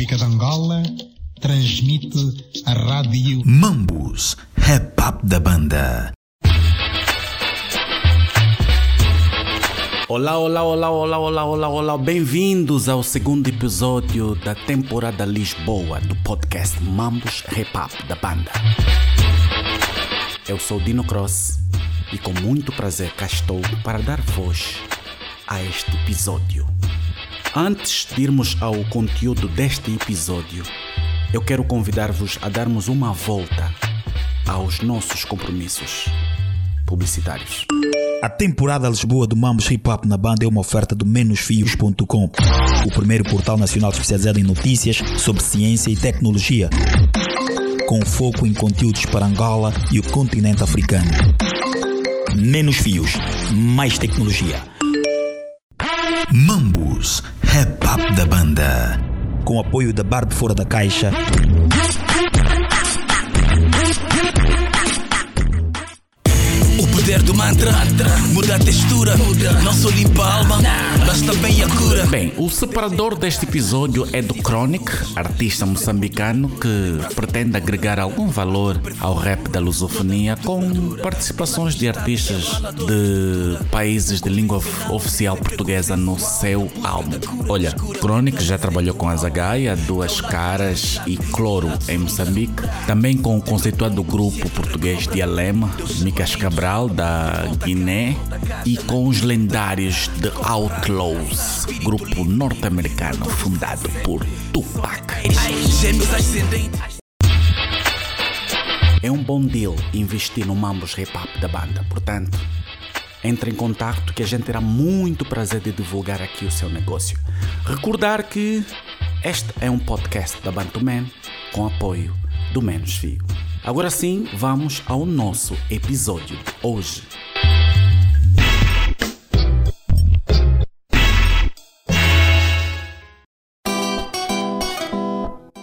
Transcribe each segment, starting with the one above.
República de Angola, transmite a rádio Mambus, Rap Up da banda. Olá, olá, olá, olá, olá, olá, olá. Bem-vindos ao segundo episódio da temporada Lisboa do podcast Mambus Rap Up da banda. Eu sou Dino Cross e com muito prazer cá estou para dar voz a este episódio. Antes de irmos ao conteúdo deste episódio, eu quero convidar-vos a darmos uma volta aos nossos compromissos publicitários. A temporada Lisboa do Mambos Hip Hop na banda é uma oferta do menosfios.com, o primeiro portal nacional especializado em notícias sobre ciência e tecnologia, com foco em conteúdos para Angola e o continente africano. Menos fios, mais tecnologia. Mambus, Rap Up da banda. Com apoio da Barbe Fora da Caixa. Poder do mantra muda a textura, não só limpa a alma, mas também a cura. Bem, o separador deste episódio é do Chronic, artista moçambicano que pretende agregar algum valor ao rap da lusofonia com participações de artistas de países de língua oficial portuguesa no seu álbum. Olha, Chronic já trabalhou com a Zagaia, Duas Caras e Cloro em Moçambique, também com o conceituado grupo português de Alema, Micas Cabral da Guiné e com os lendários The Outlaws, grupo norte-americano fundado por Tupac. É um bom deal investir no Mambos Hip Hop da banda, portanto, entre em contato que a gente terá muito prazer de divulgar aqui o seu negócio. Recordar que este é um podcast da Bantuman com apoio do Menos Fio. Agora sim, vamos ao nosso episódio hoje.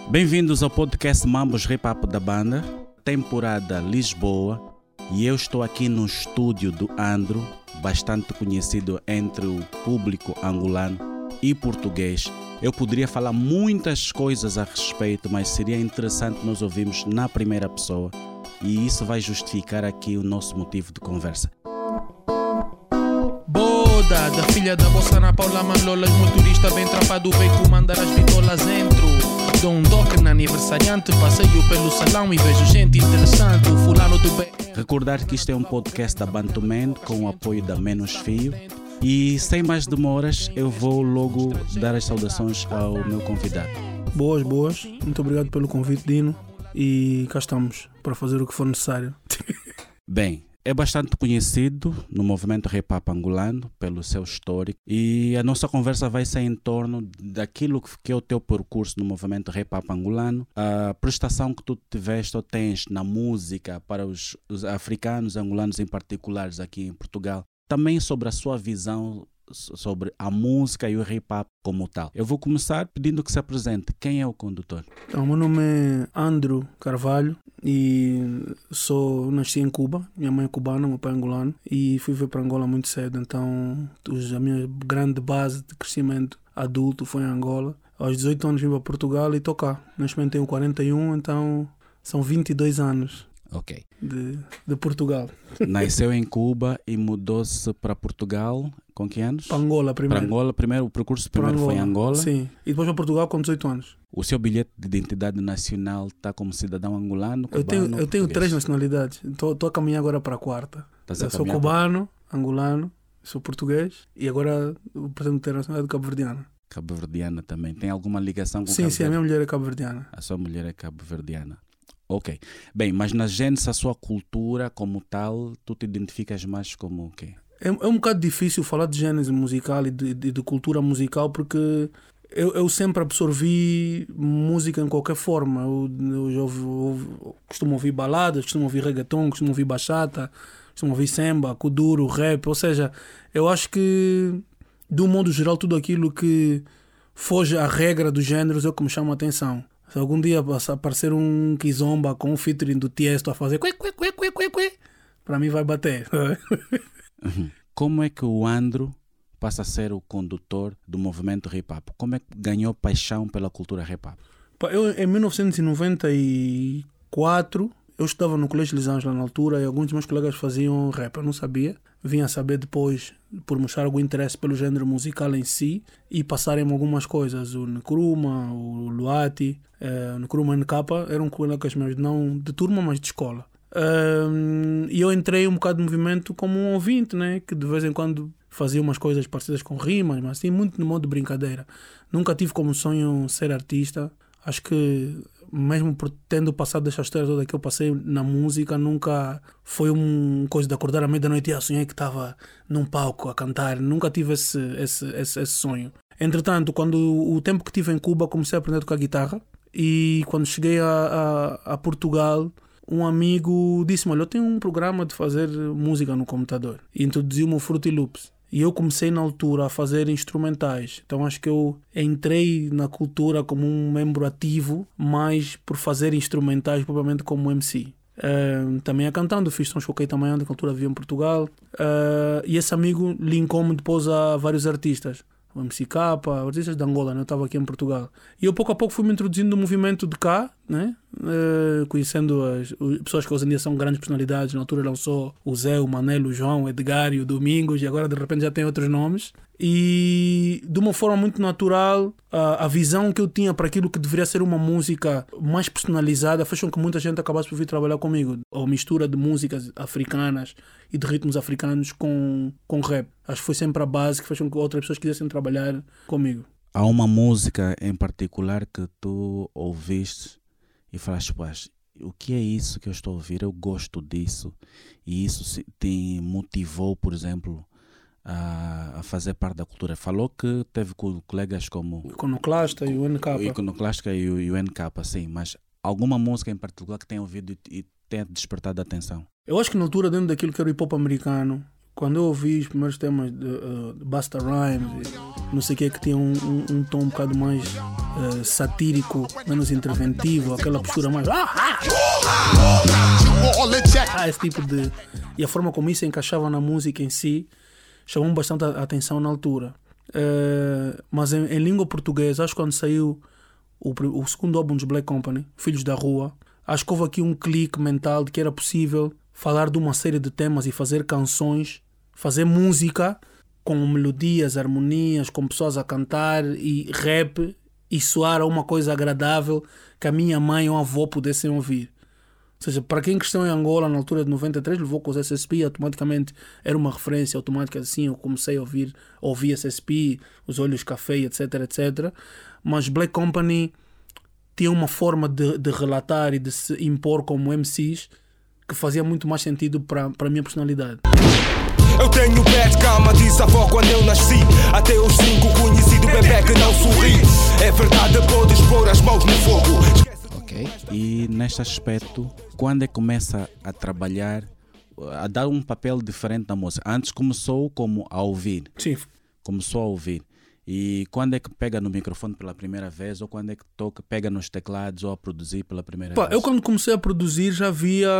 Bem-vindos ao podcast Mambos Hop da banda, temporada Lisboa. E eu estou aqui no estúdio do Andro, bastante conhecido entre o público angolano e português. Eu poderia falar muitas coisas a respeito, mas seria interessante nós ouvirmos na primeira pessoa. E isso vai justificar aqui o nosso motivo de conversa. Boda, da filha da bolsa Ana Paula Manlola, o motorista bem trapado, veio comandar as bitolas entro. Dou um toque na aniversariante, passeio pelo salão e vejo gente interessante. O fulano do bem. Recordar que isto é um podcast da Bantuman com o apoio da Menos Fio. E sem mais demoras, eu vou logo dar as saudações ao meu convidado. Boas, boas. Muito obrigado pelo convite, Dino. E cá estamos para fazer o que for necessário. Bem, é bastante conhecido no movimento hip hop angolano pelo seu histórico e a nossa conversa vai ser em torno daquilo que é o teu percurso no movimento hip hop angolano, a prestação que tu tiveste ou tens na música para os, os africanos angolanos em particulares aqui em Portugal, também sobre a sua visão sobre a música e o hip hop como tal. Eu vou começar pedindo que se apresente. Quem é o condutor? Então, meu nome é Andro Carvalho e sou nasci em Cuba. Minha mãe é cubana, meu pai é angolano e fui ver para Angola muito cedo. Então, a minha grande base de crescimento adulto foi em Angola. Aos 18 anos vim para Portugal e tocar. Neste momento tenho 41, então são 22 anos Ok. de, de Portugal. Nasceu em Cuba e mudou-se para Portugal com que anos? Para Angola Para primeiro. Angola, primeiro, o percurso Para primeiro foi em Angola. Sim. E depois para Portugal com 18 anos. O seu bilhete de identidade nacional está como cidadão angolano? Eu tenho, cubano, eu tenho três nacionalidades. Estou a caminhar agora para a quarta. Estás a Eu sou cubano, angolano, sou português e agora pretendo ter nacionalidade cabo-verdiana. Cabo-verdiana também. Tem alguma ligação com Sim, sim, a minha mulher é cabo-verdiana. A sua mulher é cabo-verdiana. Ok. Bem, mas na gênese, a sua cultura como tal, tu te identificas mais como o quê? É, é um bocado difícil falar de gênese musical e de, de- de cultura musical porque eu, eu sempre absorvi música em qualquer forma. Eu, eu ouvi- costumo ouvir baladas, costumo ouvir reggaeton, costumo ouvir bachata, costumo ouvir samba, kuduro, rap. Ou seja, eu acho que, do modo geral, tudo aquilo que foge à regra dos géneros é o que me chama a atenção. Se algum dia aparecer um Kizomba com um featuring do Tiesto a fazer que, que, que, que, que, para mim vai bater. Como é que o Andro passa a ser o condutor do movimento hip hop? Como é que ganhou paixão pela cultura hip hop? Eu, em 1994, eu estudava no Colégio Lisângela na altura e alguns dos meus colegas faziam rap. Eu não sabia. Vim a saber depois, por mostrar algum interesse pelo género musical em si e passarem-me algumas coisas. O Nkrumah, o Luati, eh, o Nkrumah e o NK eram colegas meus, não de turma, mas de escola. Ahm, E eu entrei um bocado no movimento como um ouvinte, né? que de vez em quando fazia umas coisas parecidas com rimas, mas assim, muito no modo de brincadeira. Nunca tive como sonho ser artista. Acho que, mesmo por tendo passado essa história toda que eu passei na música, nunca foi uma coisa de acordar à meia-noite e ah, sonhei que estava num palco a cantar. Nunca tive esse, esse, esse, esse sonho. Entretanto, quando o tempo que tive em Cuba, comecei a aprender a tocar guitarra. E quando cheguei a, a, a Portugal, um amigo disse-me: Olha, eu tenho um programa de fazer música no computador. E introduziu-me o Fruity Loops. E eu comecei na altura a fazer instrumentais. Então acho que eu entrei na cultura como um membro ativo, mais por fazer instrumentais, propriamente como MC. Eh, também a cantando, fiz sons com o que na altura vivia em Portugal. Eh, e esse amigo linkou-me depois a vários artistas. O MCK, artistas de Angola, né? eu estava aqui em Portugal. E eu pouco a pouco fui-me introduzindo no movimento de cá, né? Eh, conhecendo as, as pessoas que hoje em dia são grandes personalidades. Na altura lançou o Zé, o Manelo, o João, o Edgar e o Domingos, e agora de repente já tem outros nomes. E de uma forma muito natural, a, a visão que eu tinha para aquilo que deveria ser uma música mais personalizada fez com que muita gente acabasse por vir trabalhar comigo. A mistura de músicas africanas e de ritmos africanos com, com rap. Acho que foi sempre a base que fez com que outras pessoas quisessem trabalhar comigo. Há uma música em particular que tu ouviste e falaste, pois, o que é isso que eu estou a ouvir? Eu gosto disso. E isso se- te motivou, por exemplo, a, a fazer parte da cultura. Falou que teve co- colegas como O Iconoclasta e o NK. o Iconoclástica e o, e o NK, sim, mas alguma música em particular que tenha ouvido e, e tenha despertado a atenção? Eu acho que na altura, dentro daquilo que era o hip hop americano, quando eu ouvi os primeiros temas de, uh, de Busta Rhymes, e não sei o que, que tinha um, um, um tom um bocado mais uh, satírico, menos interventivo, aquela postura mais. Ah, ah, ah, esse tipo de. E a forma como isso encaixava na música em si chamou bastante a atenção na altura. Uh, mas em, em língua portuguesa, acho que quando saiu o, o segundo álbum dos Black Company, Filhos da Rua, acho que houve aqui um clique mental de que era possível falar de uma série de temas e fazer canções, fazer música com melodias, harmonias, com pessoas a cantar e rap e soar a uma coisa agradável que a minha mãe ou a avó pudessem ouvir. Ou seja, para quem cresceu em Angola na altura de 93, levou com os SSP, automaticamente era uma referência automática assim. Eu comecei a ouvir, ouvir SSP, os olhos café, etc, etc. Mas Black Company tinha uma forma de, de relatar e de se impor como MCs que fazia muito mais sentido para para a minha personalidade. Eu tenho pé de cama, disse a avó quando eu nasci. Até os cinco conhecido bebê que não sorri. É verdade, podes pôr as mãos no fogo. Ok. E neste aspecto, quando é que começa a trabalhar, a dar um papel diferente na música? Antes começou como a ouvir, Sim, começou a ouvir. E quando é que pega no microfone pela primeira vez, ou quando é que toca, pega nos teclados, ou a produzir pela primeira Pá, vez? eu quando comecei a produzir já via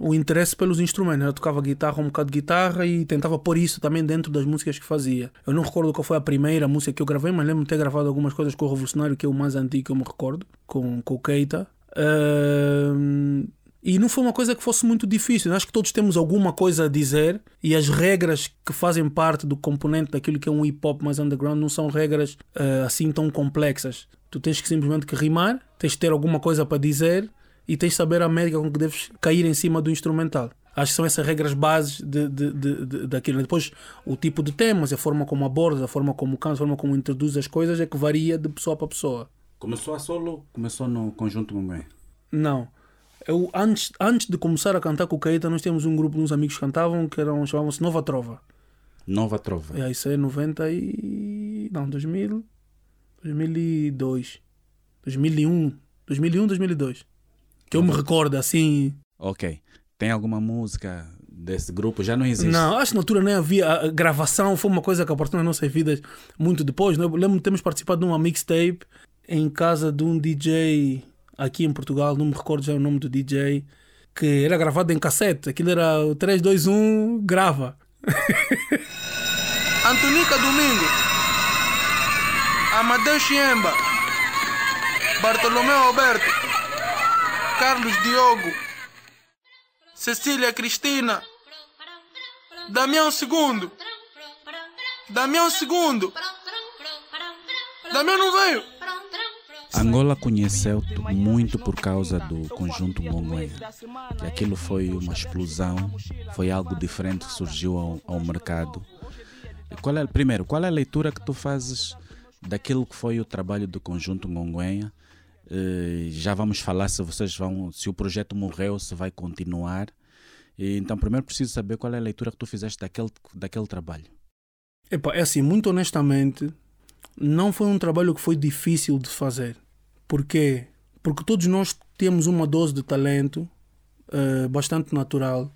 o interesse pelos instrumentos. Eu tocava guitarra, um bocado de guitarra e tentava pôr isso também dentro das músicas que fazia. Eu não recordo qual foi a primeira música que eu gravei, mas lembro de ter gravado algumas coisas com o Revolucionário, que é o mais antigo que eu me recordo, com, com o Keita. Ahm, e não foi uma coisa que fosse muito difícil. Eu Acho que todos temos alguma coisa a dizer e as regras que fazem parte do componente daquilo que é um hip hop mais underground não são regras ah, assim tão complexas. Tu tens que simplesmente que rimar, tens que ter alguma coisa para dizer e tens de saber a métrica com que deves cair em cima do instrumental. Acho que são essas regras bases de, de, de, de- daquilo. Depois, o tipo de temas, a forma como abordas, a forma como canta, a forma como introduz as coisas é que varia de pessoa para pessoa. Começou a solo, começou no conjunto Mungué. Não. Eu, antes, antes de começar a cantar com o Caeta, nós temos um grupo de uns amigos que cantavam que eram, chamavam-se Nova Trova. Nova Trova. É, isso é 90 e... Não, 2000... 2002. 2001. 2001, 2002. Que eu me recordo, assim... Ok. Tem alguma música desse grupo? Já não existe? Não, acho que na altura nem havia. A a gravação foi uma coisa que apareceu nas nossas vidas muito depois. Né? Eu lembro de termos participado de uma mixtape em casa de um DJ aqui em Portugal, não me recordo já o nome do DJ, que era gravado em cassete. Aquilo era o 3, 2, 1, grava. Antonica Domingo, Amadeu Chiemba, Bartolomeu Alberto, Carlos Diogo, Cecília Cristina, Damião Segundo, Damião Segundo, Damião não veio. Angola conheceu-te muito por causa do conjunto Monguenha. E aquilo foi uma explosão, foi algo diferente que surgiu ao, ao mercado. Qual é, primeiro, qual é a leitura que tu fazes daquilo que foi o trabalho do conjunto Monguenha? Eh, já vamos falar se vocês vão, se o projeto morreu, se vai continuar. Então, primeiro preciso saber qual é a leitura que tu fizeste daquele, daquele trabalho. Epa, é assim, muito honestamente, não foi um trabalho que foi difícil de fazer. Por quê? Porque todos nós temos uma dose de talento uh, bastante natural.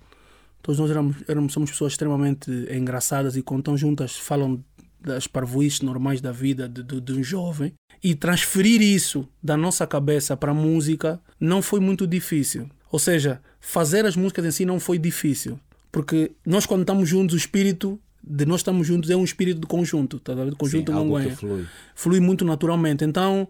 Todos nós éramos, éramos, somos pessoas extremamente engraçadas e quando estão juntas falam das parvoices normais da vida de, de, de, um jovem. E transferir isso da nossa cabeça para a música não foi muito difícil. Ou seja, fazer as músicas em si não foi difícil. Porque nós, quando estamos juntos, o espírito de nós estamos juntos é um espírito de conjunto, tá vendo? Conjunto Sim, algo que Manguenha. flui. Flui muito naturalmente. Então,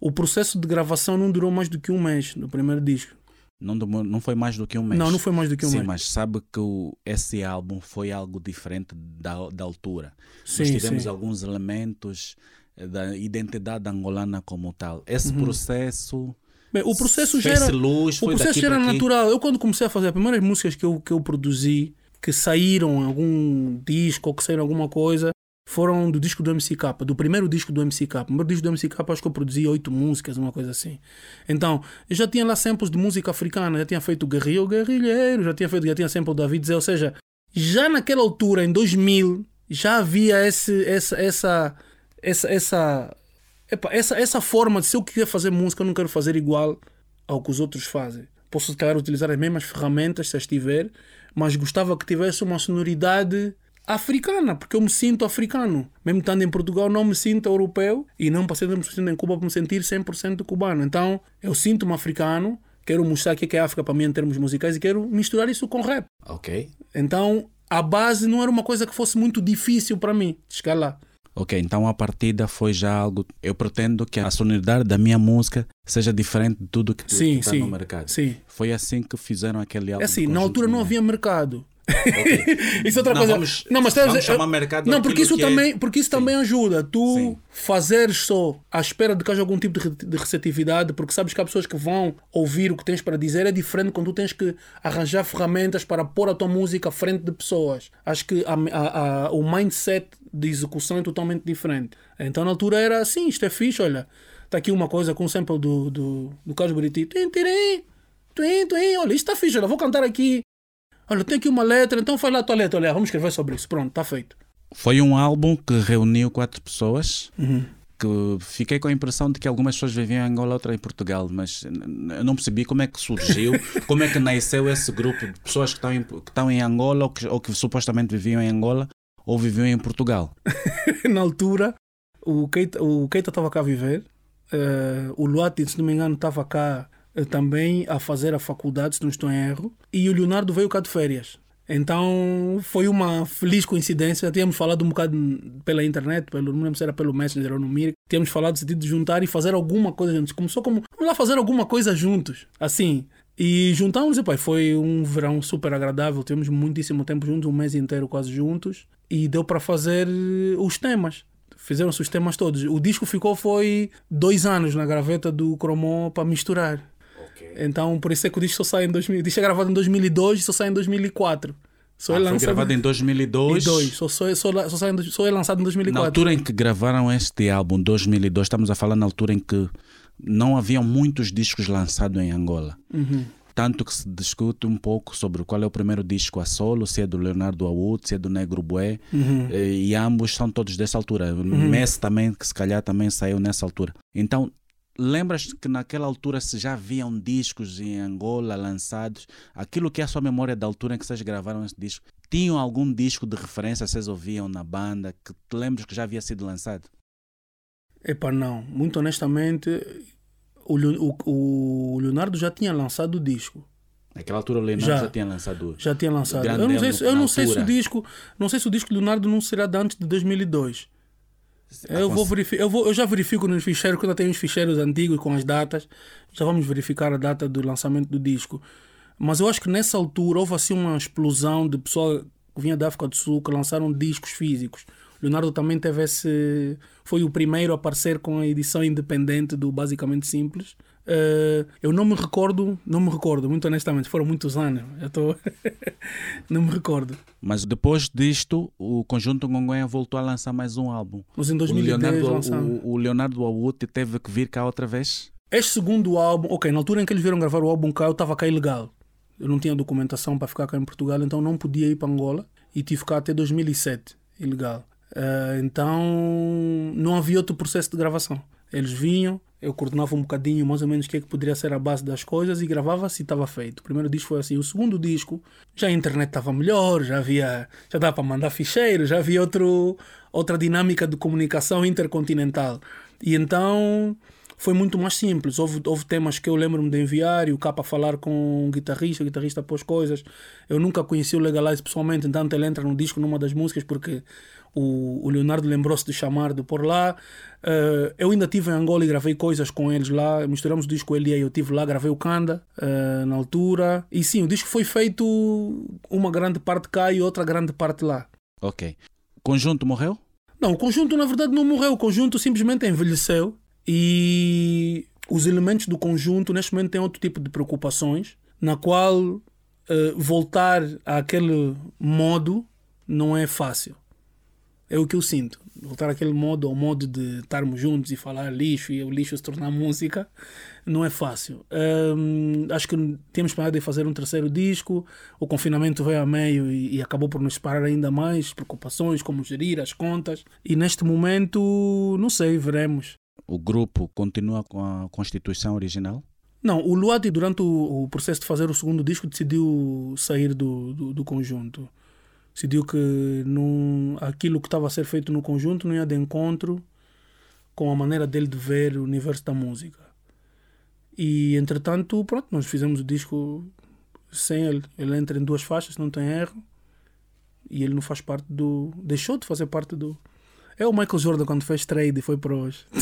o processo de gravação não durou mais do que um mês no primeiro disco. Não, não foi mais do que um mês. Não, não foi mais do que um Sim, mês. mas sabe que o, esse álbum foi algo diferente da, da altura. Nós Sim, tivemos sim. alguns elementos eh, da identidade angolana como tal. Esse processo. Bem, o processo já fez-se era, luz, o processo era natural. Eu quando comecei a fazer as primeiras músicas que eu, que eu produzi, que saíram algum disco ou que saíram alguma coisa, foram do disco do MCK, do primeiro disco do MCK. O primeiro disco do MCK acho que eu produzi oito músicas, uma coisa assim. Então, eu já tinha lá samples de música africana, já tinha feito Guerrilho Guerrilheiro, já tinha feito, já tinha sample David Zé, ou seja, já naquela altura, em 2000, já havia esse, essa, essa, essa, essa, epa, essa, essa forma de se eu quiser fazer música, eu não quero fazer igual ao que os outros fazem. Posso, se calhar, utilizar as mesmas ferramentas, se as tiver, mas gostava que tivesse uma sonoridade africana, porque eu me sinto africano. Mesmo estando em Portugal, não me sinto europeu e não passei me sentir em Cuba para me sentir 100% cubano. Então, eu sinto-me africano, quero mostrar o que é a África para mim em termos musicais e quero misturar isso com rap. Ok. Então, a base não era uma coisa que fosse muito difícil para mim chegar lá. Ok, então a partida foi já algo. Eu pretendo que a sonoridade da minha música seja diferente de tudo que está no mercado. Sim. Foi assim que fizeram aquele álbum. É assim, na altura não havia mercado. isso é outra Não, coisa. vamos- não, mas vamos tens- chamar mercado Não, porque isso é- também, porque isso também ajuda. Tu Sim. fazeres só à espera de que haja algum tipo de, de receptividade, porque sabes que há pessoas que vão ouvir o que tens para dizer, é diferente quando tu tens que arranjar ferramentas para pôr a tua música à frente de pessoas. Acho que a- a- a- o mindset de execução é totalmente diferente. Então na altura era assim, isto é fixe, olha. Está aqui uma coisa com um sample do, do, do Carlos Buriti. Tim, tirim, tim, tim, Olha, isto está fixe, olha, vou cantar aqui. Olha, tem aqui uma letra, então faz lá a tua letra, olha, vamos escrever sobre isso. Pronto, está feito. Foi um álbum que reuniu quatro pessoas. Uhum. Que fiquei com a impressão de que algumas pessoas viviam em Angola, outras em Portugal, mas eu não percebi como é que surgiu, como é que nasceu esse grupo de pessoas que estão em, que estão em Angola ou que, ou que supostamente viviam em Angola ou viviam em Portugal. na altura, o Keita estava cá a viver, eh, o Luati, se não me engano, estava cá eh, também a fazer a faculdade, se não estou em erro, e o Leonardo veio cá de férias. Então foi uma feliz coincidência. Tínhamos falado um bocado pela internet, pelo, não lembro se era pelo Messenger ou no Mir. Tínhamos falado de juntar e fazer alguma coisa juntos. Começou como, vamos lá fazer alguma coisa juntos, assim. E juntamos e pai, foi um verão super agradável. Tivemos muitíssimo tempo juntos, um mês inteiro quase juntos. E deu para fazer eh, os temas. Fizeram-se os temas todos. O disco ficou foi dois anos na graveta do Cromon para misturar. Então por isso é que o disco só sai em 2000. O disco é gravado em 2002 e só sai em 2004. Só Ah, é foi lançado gravado em 2002. em dois. Só, só, só, só, só é lançado em Na 2004. altura em que gravaram este álbum, 2002, estamos a falar na altura em que não haviam muitos discos lançados em Angola. Uhum. Tanto que se discute um pouco sobre qual é o primeiro disco a solo, se é do Leonardo Aoud, se é do Negro Bué, Uhum. eh, e ambos são todos dessa altura. Messi também, que se calhar também saiu nessa altura. Então, lembras que naquela altura se já haviam discos em Angola lançados? Aquilo que é a sua memória da altura em que vocês gravaram esse disco? Tinham algum disco de referência vocês ouviam na banda que te lembras que já havia sido lançado? Epá, não. Muito honestamente, o, o, o Leonardo já tinha lançado o disco. Naquela altura o Leonardo já, Já. tinha lançado. Já tinha lançado. Eu não sei, se, eu não sei se o disco, não sei se o disco do Leonardo não será de antes de 2002. Eu, vou eu, vou, eu já verifico nos ficheiros, quando eu tenho os ficheiros antigos com as datas, já vamos verificar a data do lançamento do disco. Mas eu acho que nessa altura houve assim uma explosão de pessoal que vinha da África do Sul que lançaram discos físicos. Leonardo também teve esse. Foi o primeiro a aparecer com a edição independente do Basicamente Simples. Eh, eu não me recordo, não me recordo, muito honestamente, foram muitos anos. Eu tô... não me recordo. Mas depois disto, o conjunto Ngonguenha voltou a lançar mais um álbum. Mas em O 2010 Leonardo, lançaram. o, o Leonardo Awuti teve que vir cá outra vez. Este segundo álbum, ok, na altura em que eles vieram gravar o álbum cá, eu estava cá ilegal. Eu não tinha documentação para ficar cá em Portugal, então não podia ir para Angola e tive cá até 2007, ilegal. Eh, então não havia outro processo de gravação. Eles vinham, eu coordenava um bocadinho mais ou menos o que é que poderia ser a base das coisas e gravava-se e estava feito. O primeiro disco foi assim. O segundo disco, já a internet estava melhor, já havia, já dava para mandar ficheiros, já havia outro, outra dinâmica de comunicação intercontinental. E então foi muito mais simples. Houve, houve temas que eu lembro-me de enviar e o capa falar com um guitarrista, o guitarrista pôs coisas. Eu nunca conheci o Legalize pessoalmente, então ele entra no disco numa das músicas porque o, o Leonardo lembrou-se de chamar de por lá. Eh, eu ainda estive em Angola e gravei coisas com eles lá. Misturamos o disco ele e eu estive lá, gravei o Kanda eh, na altura. E sim, o disco foi feito uma grande parte cá e outra grande parte lá. Ok. Conjunto morreu? Não, o conjunto na verdade não morreu, o conjunto simplesmente envelheceu e os elementos do conjunto neste momento têm outro tipo de preocupações, na qual eh, voltar àquele modo não é fácil. É o que eu sinto. Voltar àquele modo, ao modo de estarmos juntos e falar lixo e o lixo se tornar música, não é fácil. Hum, acho que temos planeado fazer um terceiro disco. O confinamento veio a meio e, e acabou por nos separar ainda mais. Preocupações, como gerir as contas. E neste momento, não sei, veremos. O grupo continua com a constituição original? Não, o Luati, durante o, o processo de fazer o segundo disco, decidiu sair do, do, do conjunto. Decidiu que aquilo que estava a ser feito no conjunto não ia de encontro com a maneira dele de ver o universo da música. E, entretanto, pronto, nós fizemos o disco sem ele. Ele entra em duas faixas, não tem erro. E ele não faz parte do... Deixou de fazer parte do... É o Michael Jordan quando fez trade e foi para hoje.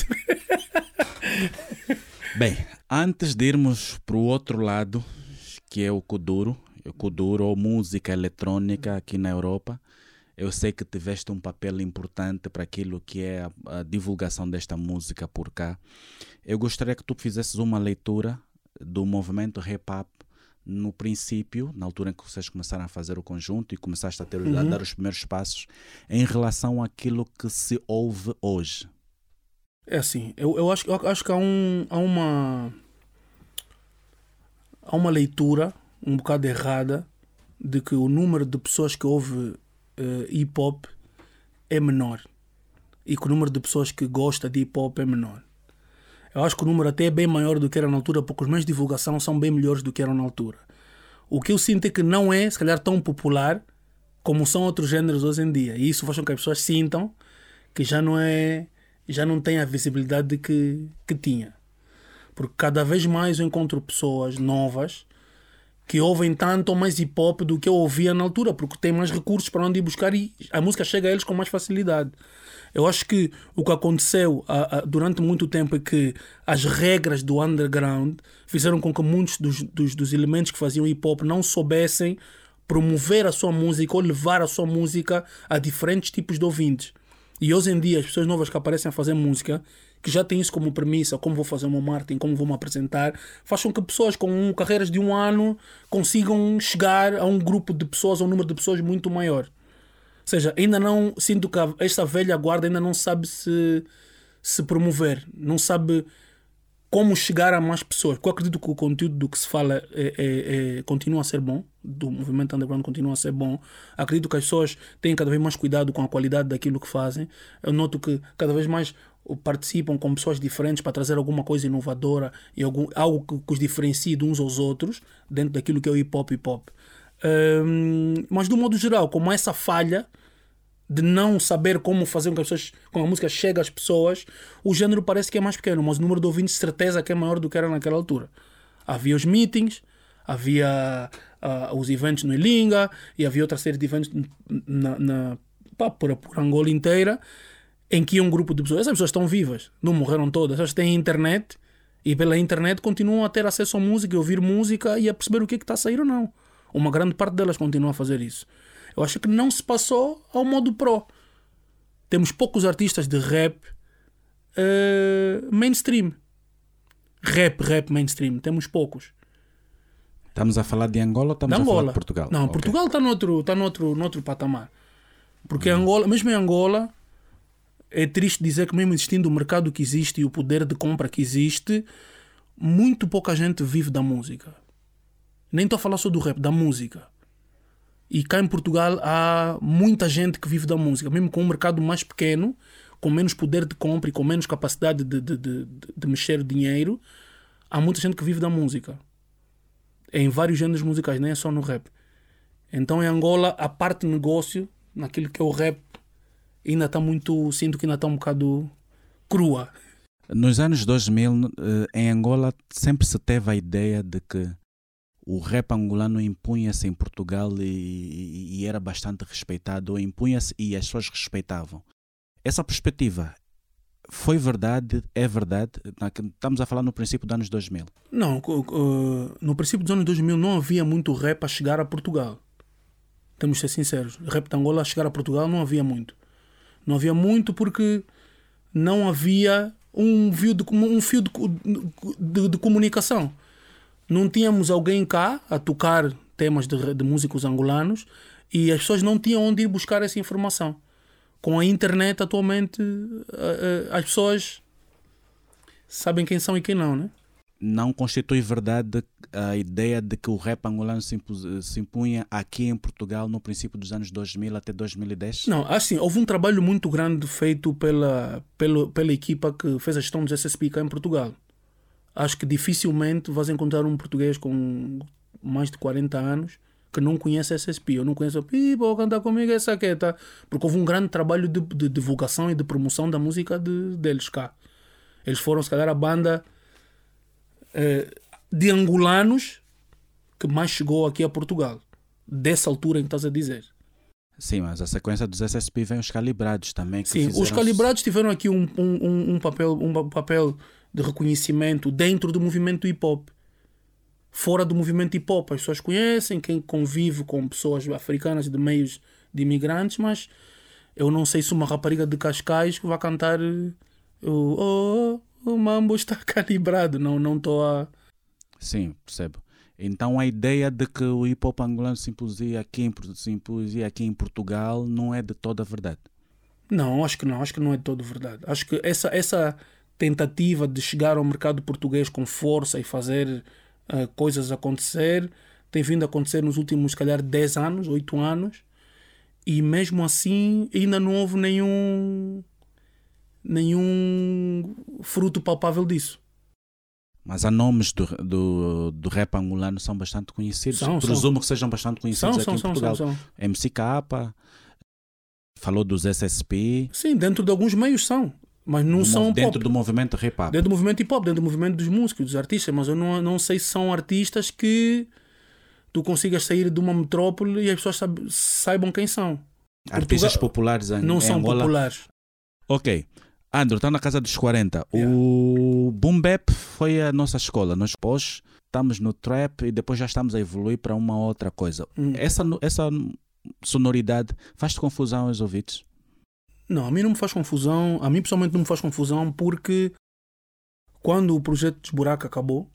Bem, antes de irmos para o outro lado, que é o Kuduro, Kuduro ou música eletrônica aqui na Europa, eu sei que tiveste um papel importante para aquilo que é a, a divulgação desta música por cá. Eu gostaria que tu fizesses uma leitura do movimento rap-up no princípio, na altura em que vocês começaram a fazer o conjunto e começaste a, ter, a dar os primeiros passos, em relação àquilo que se ouve hoje. É assim, eu, eu, acho, eu acho que há, um, há uma. Há uma leitura um bocado errada de que o número de pessoas que ouve eh, hip hop é menor e que o número de pessoas que gosta de hip hop é menor. Eu acho que o número até é bem maior do que era na altura, porque os meios de divulgação são bem melhores do que eram na altura. O que eu sinto é que não é, se calhar, tão popular como são outros géneros hoje em dia. E isso faz com que as pessoas sintam que já não é, já não tem a visibilidade que, que tinha. Porque cada vez mais eu encontro pessoas novas que ouvem tanto ou mais hip hop do que eu ouvia na altura, porque tem mais recursos para onde ir buscar e a música chega a eles com mais facilidade. Eu acho que o que aconteceu a, a, durante muito tempo é que as regras do underground fizeram com que muitos dos, dos, dos elementos que faziam hip hop não soubessem promover a sua música ou levar a sua música a diferentes tipos de ouvintes. E hoje em dia, as pessoas novas que aparecem a fazer música, que já têm isso como premissa, como vou fazer o meu marketing, como vou me apresentar, faz com que pessoas com carreiras de um ano consigam chegar a um grupo de pessoas, a um número de pessoas muito maior. Ou seja, ainda não sinto que esta velha guarda ainda não sabe se, se promover, não sabe como chegar a mais pessoas. Porque eu acredito que o conteúdo do que se fala é, é, é, continua a ser bom, do movimento underground continua a ser bom. Acredito que as pessoas têm cada vez mais cuidado com a qualidade daquilo que fazem. Eu noto que cada vez mais participam com pessoas diferentes para trazer alguma coisa inovadora e algum, algo que, que os diferencie de uns aos outros dentro daquilo que é o hip hop hip hop. Um, mas do modo geral, como essa falha de não saber como fazer com que as pessoas, com a música chegue às pessoas, o género parece que é mais pequeno, mas o número de ouvintes, certeza que é maior do que era naquela altura. Havia os meetings, Havia ah, os eventos no Ilinga e havia outra série de eventos na, na, pá, por, por Angola inteira em que um grupo de pessoas, essas pessoas estão vivas, não morreram todas, elas têm internet e pela internet continuam a ter acesso à música, a ouvir música e a perceber o que é que está a sair ou não. Uma grande parte delas continua a fazer isso. Eu acho que não se passou ao modo pro. Temos poucos artistas de rap eh, mainstream. Rap, rap mainstream. Temos poucos. Estamos a falar de Angola ou estamos Da a falar Angola. de Portugal? Não, Ok. Portugal está noutro, tá noutro, noutro patamar. Porque Hum. Angola, mesmo em Angola, é triste dizer que mesmo existindo o mercado que existe e o poder de compra que existe, muito pouca gente vive da música. Nem estou a falar só do rap, da música. E cá em Portugal há muita gente que vive da música, mesmo com um mercado mais pequeno, com menos poder de compra e com menos capacidade de, de, de, de- mexer dinheiro, há muita gente que vive da música. Em vários gêneros musicais, nem é só no rap. Então em Angola, a parte negócio, naquilo que é o rap, ainda está muito. Sinto que ainda está um bocado crua. Nos anos 2000, eh, em Angola, sempre se teve a ideia de que o rap angolano impunha-se em Portugal e, e- era bastante respeitado, impunha-se e as pessoas respeitavam. Essa perspectiva foi verdade, é verdade? Estamos a falar no princípio dos anos 2000. Não, no princípio dos anos 2000 não havia muito rap a chegar a Portugal. Temos de ser sinceros. Rap de Angola a chegar a Portugal não havia muito. Não havia muito porque não havia um fio de, um fio de, de- de comunicação. Não tínhamos alguém cá a tocar temas de, de músicos angolanos e as pessoas não tinham onde ir buscar essa informação. Com a internet, atualmente, eh, eh, as pessoas sabem quem são e quem não, né? Não constitui verdade a ideia de que o rap angolano se, impus- se impunha aqui em Portugal no princípio dos anos 2000 até 2010? Não, assim, houve um trabalho muito grande feito pela, pela, pela equipa que fez a gestão dos SSP cá em Portugal. Acho que dificilmente vais encontrar um português com mais de 40 anos que não conhece SSP. Eu não conheço, Ih, vou cantar comigo essa aqui, tá? Porque houve um grande trabalho de, de divulgação e de promoção da música de, deles cá. Eles foram, se calhar, a banda eh, de angolanos que mais chegou aqui a Portugal. Dessa altura em que estás a dizer. Sim, mas a sequência dos SSP vem os calibrados também. Que Sim, os fizeram- calibrados tiveram aqui um, um, um- papel, um papel de reconhecimento dentro do movimento hip hop. Fora do movimento hip hop, as pessoas conhecem, quem convive com pessoas africanas de meios de imigrantes, mas eu não sei se uma rapariga de Cascais vai cantar eh, o oh, o mambo está calibrado. Não não estou a. Sim, percebo. Então a ideia de que o hip hop angolano se impusia aqui em, Por- se impusia aqui em Portugal não é de toda a verdade. Não, acho que não, acho que não é todo verdade. Acho que essa, essa tentativa de chegar ao mercado português com força e fazer ah, coisas acontecer tem vindo a acontecer nos últimos, se calhar, 10 anos, 8 anos, e mesmo assim ainda não houve nenhum nenhum fruto palpável disso. Mas há nomes do, do, do rap angolano são bastante conhecidos. São, são. Presumo que sejam bastante conhecidos São, aqui são, em são, Portugal. são, são. MC Capa, falou dos SSP, Sim, dentro de alguns meios são, mas não do são dentro pop. do movimento hip hop. Dentro do movimento hip hop, dentro do movimento dos músicos, dos artistas, mas eu não, não sei se são artistas que tu consigas sair de uma metrópole e as pessoas saib- saibam quem são. Artistas Portugal- populares em, Não em são Angola. populares. Ok. Andrew, está na casa dos 40. Yeah. O Boom Bap foi a nossa escola. Nós depois estamos no trap e depois já estamos a evoluir para uma outra coisa. Hum. Essa, essa sonoridade faz-te confusão aos ouvidos? Não, a mim não me faz confusão. A mim pessoalmente não me faz confusão porque quando o projeto Desburaca acabou,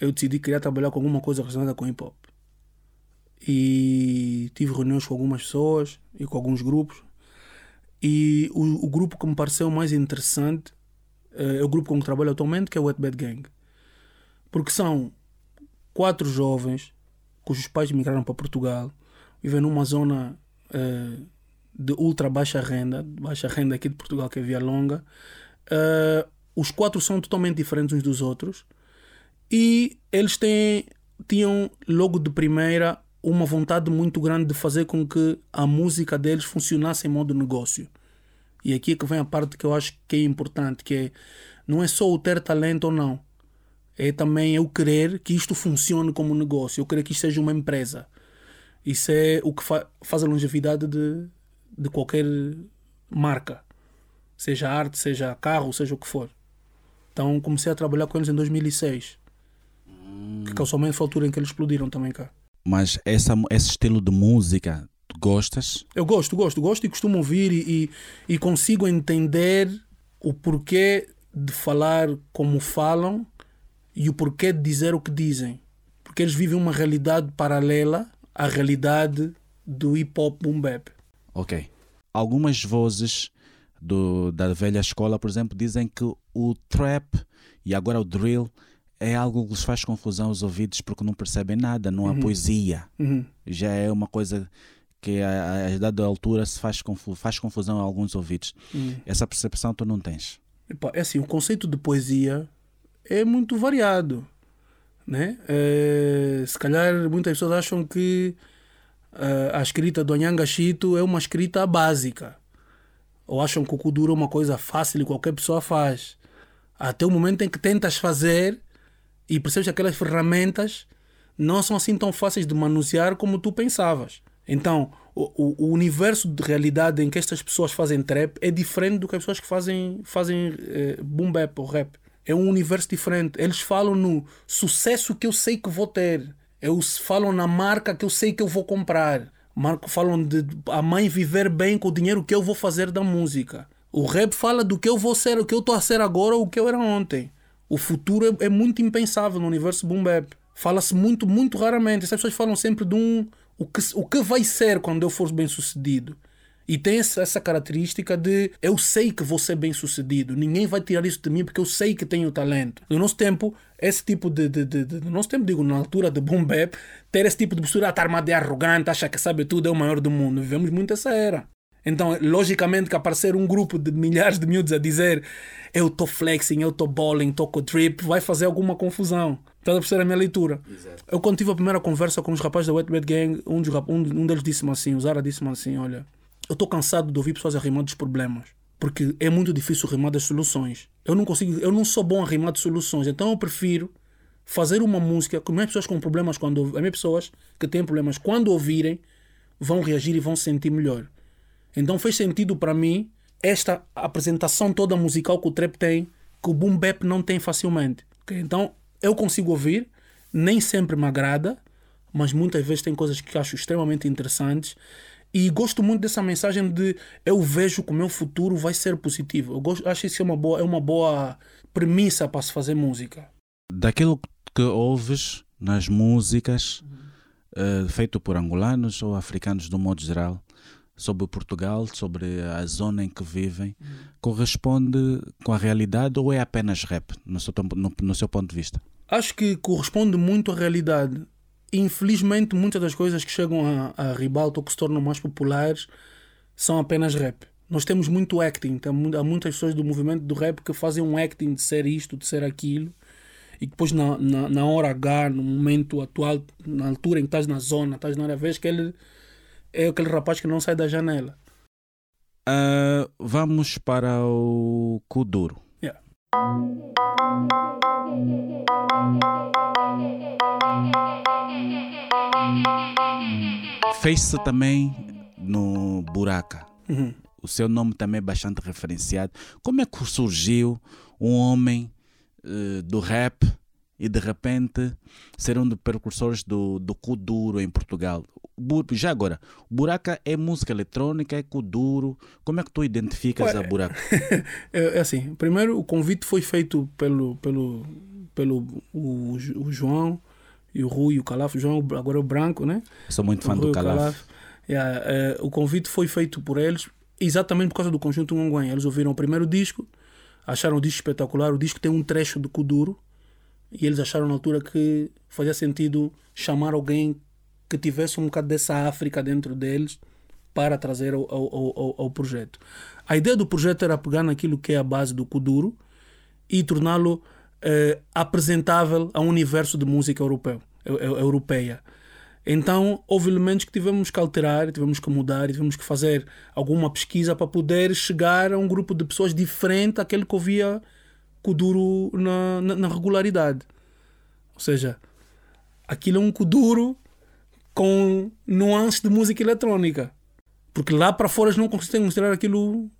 eu decidi que queria trabalhar com alguma coisa relacionada com hip hop. E tive reuniões com algumas pessoas e com alguns grupos. E o, o grupo que me pareceu mais interessante eh, é o grupo com que trabalho atualmente, que é o Wet Bad Gang. Porque são quatro jovens cujos pais migraram para Portugal, vivem numa zona eh, de ultra baixa renda, baixa renda aqui de Portugal, que é Via Longa. Eh, os quatro são totalmente diferentes uns dos outros e eles têm, tinham logo de primeira uma vontade muito grande de fazer com que a música deles funcionasse em modo negócio. E aqui é que vem a parte que eu acho que é importante, que é não é só o ter talento ou não, É também eu querer que isto funcione como negócio, eu querer que isto seja uma empresa. Isso é o que fa faz a longevidade de, de qualquer marca, seja arte, seja carro, seja o que for. Então comecei a trabalhar com eles em 2006, que casualmente foi a altura em que eles explodiram também cá. Mas essa, esse estilo de música, gostas? Eu gosto, gosto, gosto e costumo ouvir e, e, e consigo entender o porquê de falar como falam e o porquê de dizer o que dizem. Porque eles vivem uma realidade paralela à realidade do hip hop boom bap. Ok. Algumas vozes do, da velha escola, por exemplo, dizem que o trap e agora o drill é algo que lhes faz confusão aos ouvidos porque não percebem nada, não há poesia. Uhum. Já é uma coisa que a, a dada altura se faz, confu faz confusão a alguns ouvidos. Essa percepção tu não tens. Epá, é assim, o conceito de poesia é muito variado. Né? Eh, se calhar muitas pessoas acham que eh, a escrita do Anyanga Chito é uma escrita básica. Ou acham que o Kuduro é uma coisa fácil e qualquer pessoa faz. Até o momento em que tentas fazer e percebes que aquelas ferramentas não são assim tão fáceis de manusear como tu pensavas. Então, o, o- universo de realidade em que estas pessoas fazem trap é diferente do que as pessoas que fazem, fazem eh, boom bap ou rap. É um universo diferente. Eles falam no sucesso que eu sei que vou ter. Eles falam na marca que eu sei que eu vou comprar. Marco falam de a mãe viver bem com o dinheiro que eu vou fazer da música. O rap fala do que eu vou ser, o que eu estou a ser agora o que eu era ontem. O futuro é, é muito impensável no universo boom bap. Fala-se muito, muito raramente. Essas pessoas falam sempre de um o que, o que vai ser quando eu for bem sucedido. E tem essa, característica de eu sei que vou ser bem sucedido, ninguém vai tirar isso de mim porque eu sei que tenho talento. No nosso tempo, esse tipo de. de, de, de- no nosso tempo, digo, na altura de boom bap, ter esse tipo de postura, estar armado de arrogante, acha que sabe tudo, é o maior do mundo. Vivemos muito essa era. Então, logicamente, que aparecer um grupo de milhares de miúdos a dizer eu estou flexing, eu estou bowling, estou com trip, vai fazer alguma confusão. Estás a perceber a minha leitura? Eu, quando tive a primeira conversa com os rapazes da Wet Bad Gang, um, dos, um, um deles disse-me assim: o Zara disse-me assim: Olha, eu estou cansado de ouvir pessoas a rimar dos problemas. Porque é muito difícil rimar das soluções. Eu não consigo, eu não sou bom a rimar de soluções. Então eu prefiro fazer uma música com as pessoas com problemas quando minhas pessoas que têm problemas quando ouvirem vão reagir e vão se sentir melhor. Então fez sentido para mim esta apresentação toda musical que o trap tem, que o boom bap não tem facilmente. ok? Então eu consigo ouvir, nem sempre me agrada, mas muitas vezes tem coisas que acho extremamente interessantes e gosto muito dessa mensagem de eu vejo que o meu futuro vai ser positivo. Eu gosto, acho isso é uma boa, é uma boa premissa para se fazer música. Daquilo que ouves nas músicas eh, feito por angolanos ou africanos de um modo geral, sobre Portugal, sobre a zona em que vivem, corresponde com a realidade ou é apenas rap, no seu, no- no seu ponto de vista? Acho que corresponde muito à realidade. Infelizmente, muitas das coisas que chegam a, a ribalta ou que se tornam mais populares são apenas rap. Nós temos muito acting. Há muitas pessoas do movimento do rap que fazem um acting de ser isto, de ser aquilo. E depois, na, na, na hora H, no momento atual, na altura em que estás na zona, estás na área, vês que ele é aquele rapaz que não sai da janela. Ah, vamos para o Kuduro. Yeah. Fez-se também no Buraca. Uhum. O seu nome também é bastante referenciado. Como é que surgiu um homem eh, do rap e de repente ser um dos precursores do, do Kuduro em Portugal? Já agora, Buraca é música eletrônica, é Kuduro. Como é que tu identificas Ué, a Buraca? É, é assim, primeiro o convite foi feito pelo, pelo, pelo o, o João e o Rui o Calaf. O João agora é o branco, né? Sou muito fã do Rui e o Calaf. Yeah, eh, o convite foi feito por eles exatamente por causa do conjunto Ngonguém. Eles ouviram o primeiro disco, acharam o disco espetacular. O disco tem um trecho de Kuduro e eles acharam na altura que fazia sentido chamar alguém que tivesse um bocado dessa África dentro deles para trazer ao, ao, ao, ao projeto. A ideia do projeto era pegar naquilo que é a base do Kuduro e torná-lo eh, apresentável a um universo de música europeu, eu- eu- europeia. Então, houve elementos que tivemos que alterar, tivemos que mudar, tivemos que fazer alguma pesquisa para poder chegar a um grupo de pessoas diferente daquele que ouvia Kuduro na, na, na regularidade. Ou seja, aquilo é um kuduro com nuances de música eletrónica. Porque lá para fora eles não conseguem mostrar aquilo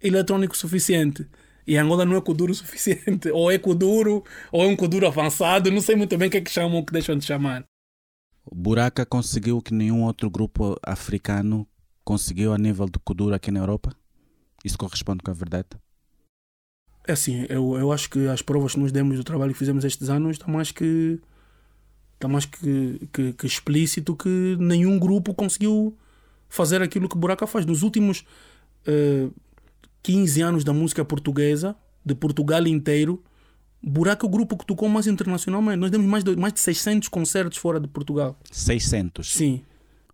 eletrónico suficiente. E Angola não é kuduro suficiente. Ou é kuduro, ou é um kuduro avançado. Não sei muito bem o que é que chamam ou que deixam de chamar. Buraca conseguiu o que nenhum outro grupo africano conseguiu a nível de kuduro aqui na Europa? Isso corresponde com a verdade? É assim, eu, eu acho que as provas que nos demos do trabalho que fizemos estes anos está mais que está mais que, que, que explícito que nenhum grupo conseguiu fazer aquilo que Buraca faz. Nos últimos uh, 15 anos da música portuguesa, de Portugal inteiro, Buraco é o grupo que tocou mais internacionalmente. Nós demos mais de, mais de 600 concertos fora de Portugal. 600? Sim.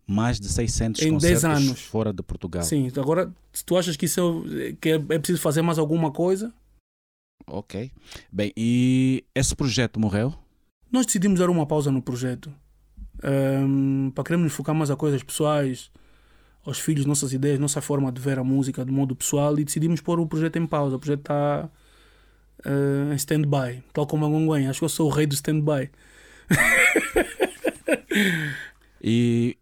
Mais de 600 Em concertos 10 anos. fora de Portugal. Sim. Agora, se tu achas que, isso é, que é, é preciso fazer mais alguma coisa, Ok. Bem, e esse projeto morreu? Nós decidimos dar uma pausa no projeto. Ahm, para queremos nos focar mais a coisas pessoais, aos filhos, nossas ideias, nossa forma de ver a música de modo pessoal e decidimos pôr o projeto em pausa. O projeto está ah, em stand-by, tal como a Gonguém. Acho que eu sou o rei do stand-by. E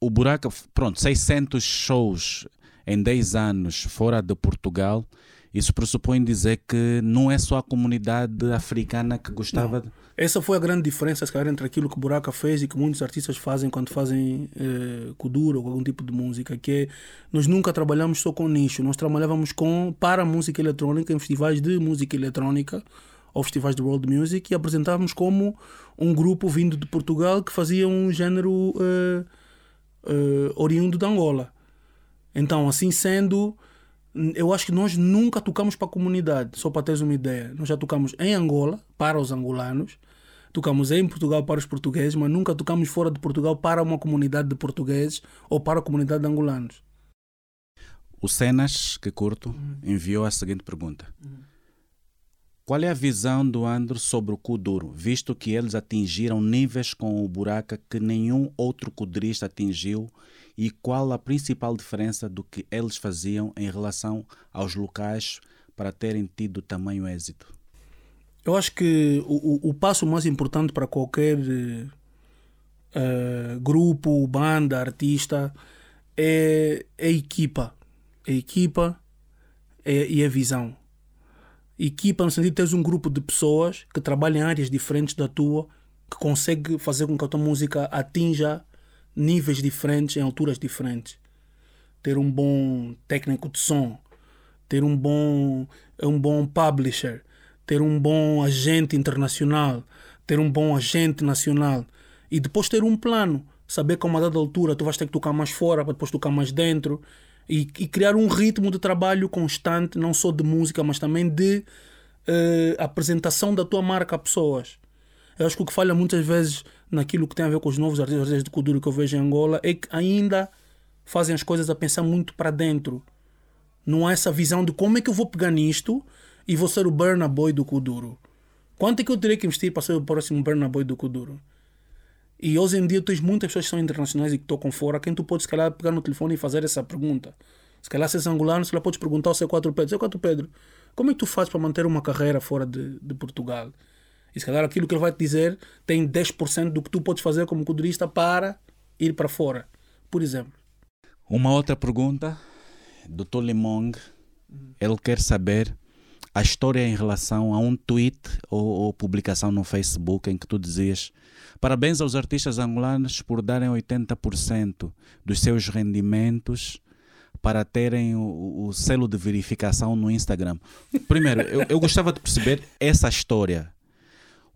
o buraco, pronto, 600 shows em 10 anos fora de Portugal. Isso pressupõe dizer que não é só a comunidade africana que gostava. de- Essa foi a grande diferença, se calhar, entre aquilo que Buraca fez e que muitos artistas fazem quando fazem eh, ou algum tipo de música, que é nós nunca trabalhamos só com nicho, nós trabalhávamos com para música eletrónica em festivais de música eletrónica ou festivais de world music e apresentávamos como um grupo vindo de Portugal que fazia um género eh, eh, oriundo de Angola. Então, assim sendo, eu acho que nós nunca tocamos para a comunidade, só para teres uma ideia. Nós já tocamos em Angola, para os angolanos, tocamos em Portugal para os portugueses, mas nunca tocamos fora de Portugal para uma comunidade de portugueses ou para a comunidade de angolanos. O Cenas, que curto, enviou a seguinte pergunta: Qual é a visão do Andro sobre o Kuduro, visto que eles atingiram níveis com o Buraca que nenhum outro kudurista atingiu? E qual a principal diferença do que eles faziam em relação aos locais para terem tido tamanho êxito? Eu acho que o, o, passo mais importante para qualquer eh, grupo, banda, artista é, é a equipa. É a equipa é, e a visão. Equipa no sentido de teres um grupo de pessoas que trabalham em áreas diferentes da tua, que consegue fazer com que a tua música atinja níveis diferentes em alturas diferentes. Ter um bom técnico de som, ter um bom, um bom publisher, ter um bom agente internacional, ter um bom agente nacional e depois ter um plano. Saber que a uma dada altura tu vais ter que tocar mais fora para depois tocar mais dentro e, e criar um ritmo de trabalho constante, não só de música, mas também de eh, apresentação da tua marca a pessoas. Eu acho que o que falha muitas vezes naquilo que tem a ver com os novos artistas de Kuduro que eu vejo em Angola é que ainda fazem as coisas a pensar muito para dentro. Não há essa visão de como é que eu vou pegar nisto e vou ser o Burna Boy do Kuduro. Quanto é que eu teria que investir para ser o próximo Burna Boy do Kuduro? E hoje em dia tens muitas pessoas que são internacionais e que tocam fora, quem tu podes, se calhar, pegar no telefone e fazer essa pergunta. Se calhar, se és angolano, se calhar podes perguntar ao C4 Pedro: C4 Pedro, como é que tu fazes para manter uma carreira fora de, de Portugal? E se calhar aquilo que ele vai te dizer tem 10% do que tu podes fazer como kudurista para ir para fora, por exemplo. Uma outra pergunta do Tolimong. Ele quer saber a história em relação a um tweet ou, ou publicação no Facebook em que tu dizias parabéns aos artistas angolanos por darem 80% dos seus rendimentos para terem o, o selo de verificação no Instagram. Primeiro, eu, eu gostava de perceber essa história.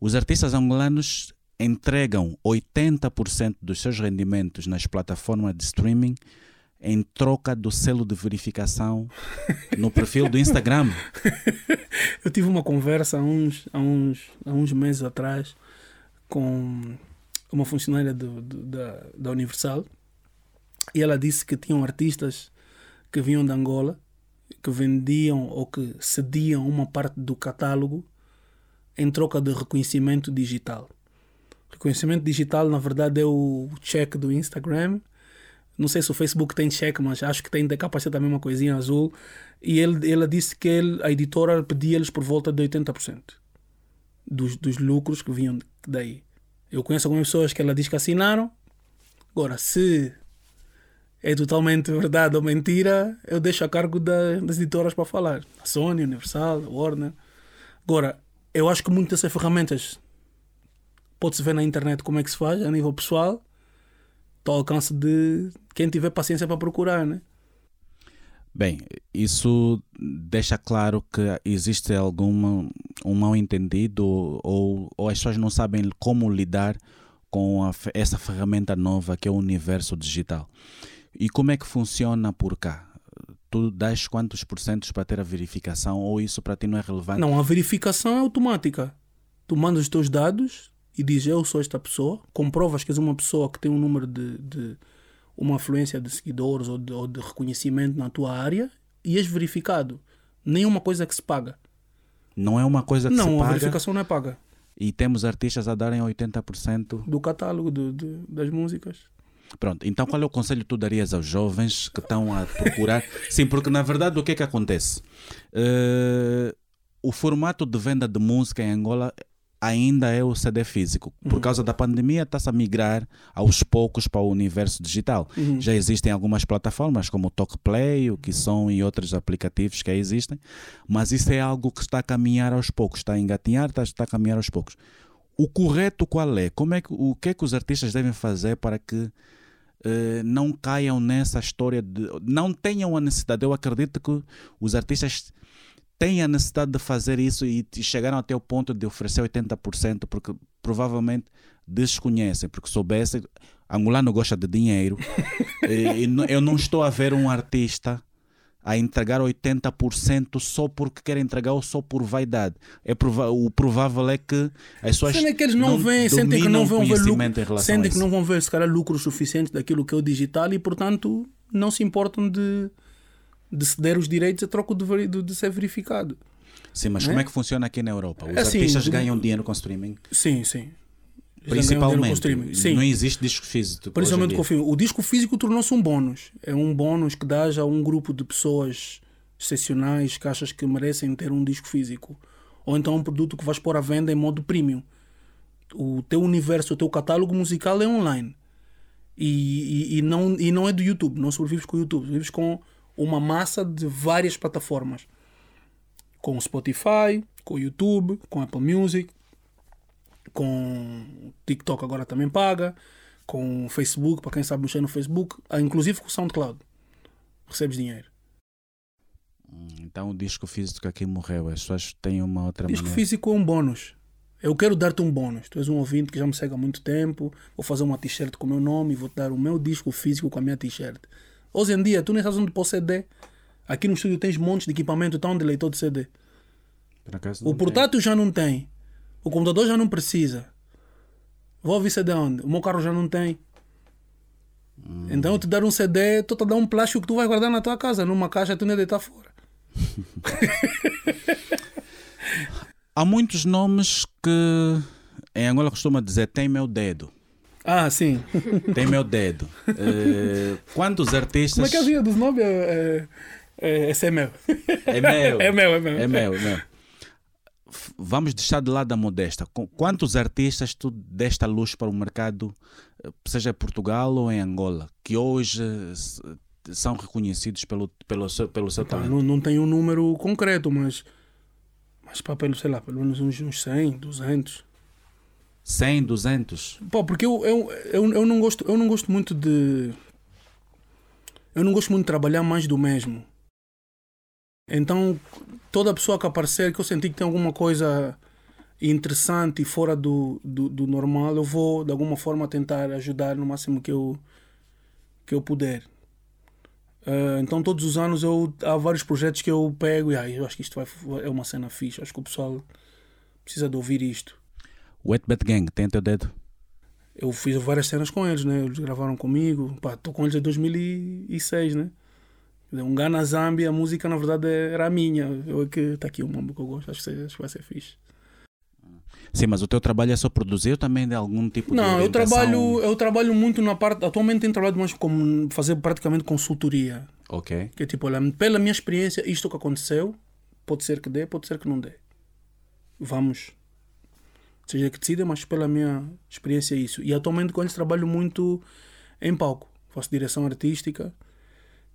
Os artistas angolanos entregam 80% dos seus rendimentos nas plataformas de streaming em troca do selo de verificação no perfil do Instagram. Eu tive uma conversa há uns, há uns, há uns meses atrás com uma funcionária do, do- da, da Universal e ela disse que tinham artistas que vinham de Angola que vendiam ou que cediam uma parte do catálogo em troca de reconhecimento digital. Reconhecimento digital, na verdade, é o check do Instagram. Não sei se o Facebook tem check, mas acho que tem de capacete também uma coisinha azul. E ele, ela disse que ele, a editora pedia-lhes por volta de 80% dos, dos lucros que vinham daí. Eu conheço algumas pessoas que ela diz que assinaram. Agora, se é totalmente verdade ou mentira, eu deixo a cargo da- das editoras para falar. A Sony, a Universal, a Warner. Agora, eu acho que muitas dessas ferramentas pode-se ver na internet como é que se faz a nível pessoal. Está ao alcance de quem tiver paciência para procurar, né? Bem, isso deixa claro que existe algum um mal entendido ou, ou as pessoas não sabem como lidar com a essa ferramenta nova que é o universo digital. E como é que funciona por cá? Tu dás quantos porcentos para ter a verificação ou isso para ti não é relevante? Não, a verificação é automática. Tu mandas os teus dados e dizes eu sou esta pessoa, comprovas que és uma pessoa que tem um número de, de uma afluência de seguidores ou de, ou de reconhecimento na tua área e és verificado. Nenhuma coisa que se paga. Não é uma coisa que se não, a paga verificação não é paga. e temos artistas a darem 80%. Do catálogo de, de- das músicas. Pronto, então qual é o conselho que tu darias aos jovens que estão a procurar? Sim, porque na verdade o que é que acontece? Eh, o formato de venda de música em Angola ainda é o CD físico. Por causa da pandemia está-se a migrar aos poucos para o universo digital. Já existem algumas plataformas como o Talkplay, o Kisson e outros aplicativos que existem, mas isso é algo que está a caminhar aos poucos, está a engatinhar, está, está a caminhar aos poucos. O correto qual é? Como é que, o que é que os artistas devem fazer para que eh, não caiam nessa história de. Não tenham a necessidade. Eu acredito que os artistas têm a necessidade de fazer isso e chegaram até o ponto de oferecer 80%, porque provavelmente desconhecem, porque soubessem. Angolano gosta de dinheiro. e, e não- eu não estou a ver um artista a entregar 80% só porque quer entregar ou só por vaidade. É prova o provável é que as pessoas Sendo que eles não, veem, sentem que não vão ver lucro, sentem que não vão ver se calhar lucro suficiente daquilo que é o digital e portanto não se importam de, de ceder os direitos a troco de, de, de ser verificado. Sim, mas né? como é que funciona aqui na Europa? Os Assim, artistas ganham dinheiro com streaming? Sim, sim. Principalmente. Sim. Não existe disco físico. Principalmente hoje em com o filme. O disco físico tornou-se um bónus. É um bónus que dás a um grupo de pessoas excepcionais que achas que merecem ter um disco físico. Ou então um produto que vais pôr à venda em modo premium. O teu universo, o teu catálogo musical é online. E, e, e não, e não é do YouTube. Não sobrevives com o YouTube. Vives com uma massa de várias plataformas. Com o Spotify, com o YouTube, com Apple Music, com o TikTok agora também paga, com o Facebook, para quem sabe mexer no Facebook, ah, inclusive com o SoundCloud. Recebes dinheiro. Então o disco físico aqui morreu. As pessoas têm uma outra Disco maneira. físico é um bónus. Eu quero dar-te um bónus. Tu és um ouvinte que já me segue há muito tempo. Vou fazer uma t-shirt com o meu nome e vou dar o meu disco físico com a minha t-shirt. Hoje em dia, tu nem sabes onde pôr CD. Aqui no estúdio tens montes de equipamento, está um de leitor de CD. Acaso O não tem. portátil já não tem. O computador já não precisa. Vou ouvir CD onde? O meu carro já não tem. Então eu te dar um CD, estou a dar um plástico que tu vais guardar na tua casa, numa caixa tu nem deitar fora. Há muitos nomes que em Angola costuma dizer tem meu dedo. Ah, sim. Tem meu dedo. Eh, quantos artistas. Como é que havia dos nomes? É, é, é, esse é meu. É meu. É meu, é meu. É meu, é meu. Vamos deixar de lado a modesta. Quantos artistas tu deste a luz para o mercado, eh, seja em Portugal ou em Angola, que hoje são reconhecidos pelo, pelo, seu, pelo seu talento? não, não tenho um número concreto, mas. Mas pá, pelo, sei lá, pelo menos uns, uns 100, 200. 100, 200? Pá, porque eu, eu, eu, eu, não gosto, eu não gosto muito de. Eu não gosto muito de trabalhar mais do mesmo. Então, toda pessoa que aparecer que eu senti que tem alguma coisa interessante e fora do, do, do normal, eu vou de alguma forma tentar ajudar no máximo que eu, que eu puder. Ah, então, todos os anos eu, há vários projetos que eu pego e ah, eu acho que isto vai, é uma cena fixe. Acho que o pessoal precisa de ouvir isto. Wet Bat Gang, tem teu dedo? eu fiz várias cenas com eles, né? Eles gravaram comigo. Pá, tô com eles desde 2006, né? Um Ghana Zambia, a música na verdade era a minha. Eu é que tá aqui um mambo que eu gosto, acho que, acho que vai ser fixe. Sim, mas o teu trabalho é só produzir ou também de algum tipo de Não, eu trabalho, eu trabalho muito na parte. Atualmente tenho trabalhado mais como fazer praticamente consultoria. Ok. Que é tipo, olha, pela minha experiência, isto que aconteceu, pode ser que dê, pode ser que não dê. Vamos seja que decida, mas pela minha experiência é isso. E atualmente com eles trabalho muito em palco. Faço direção artística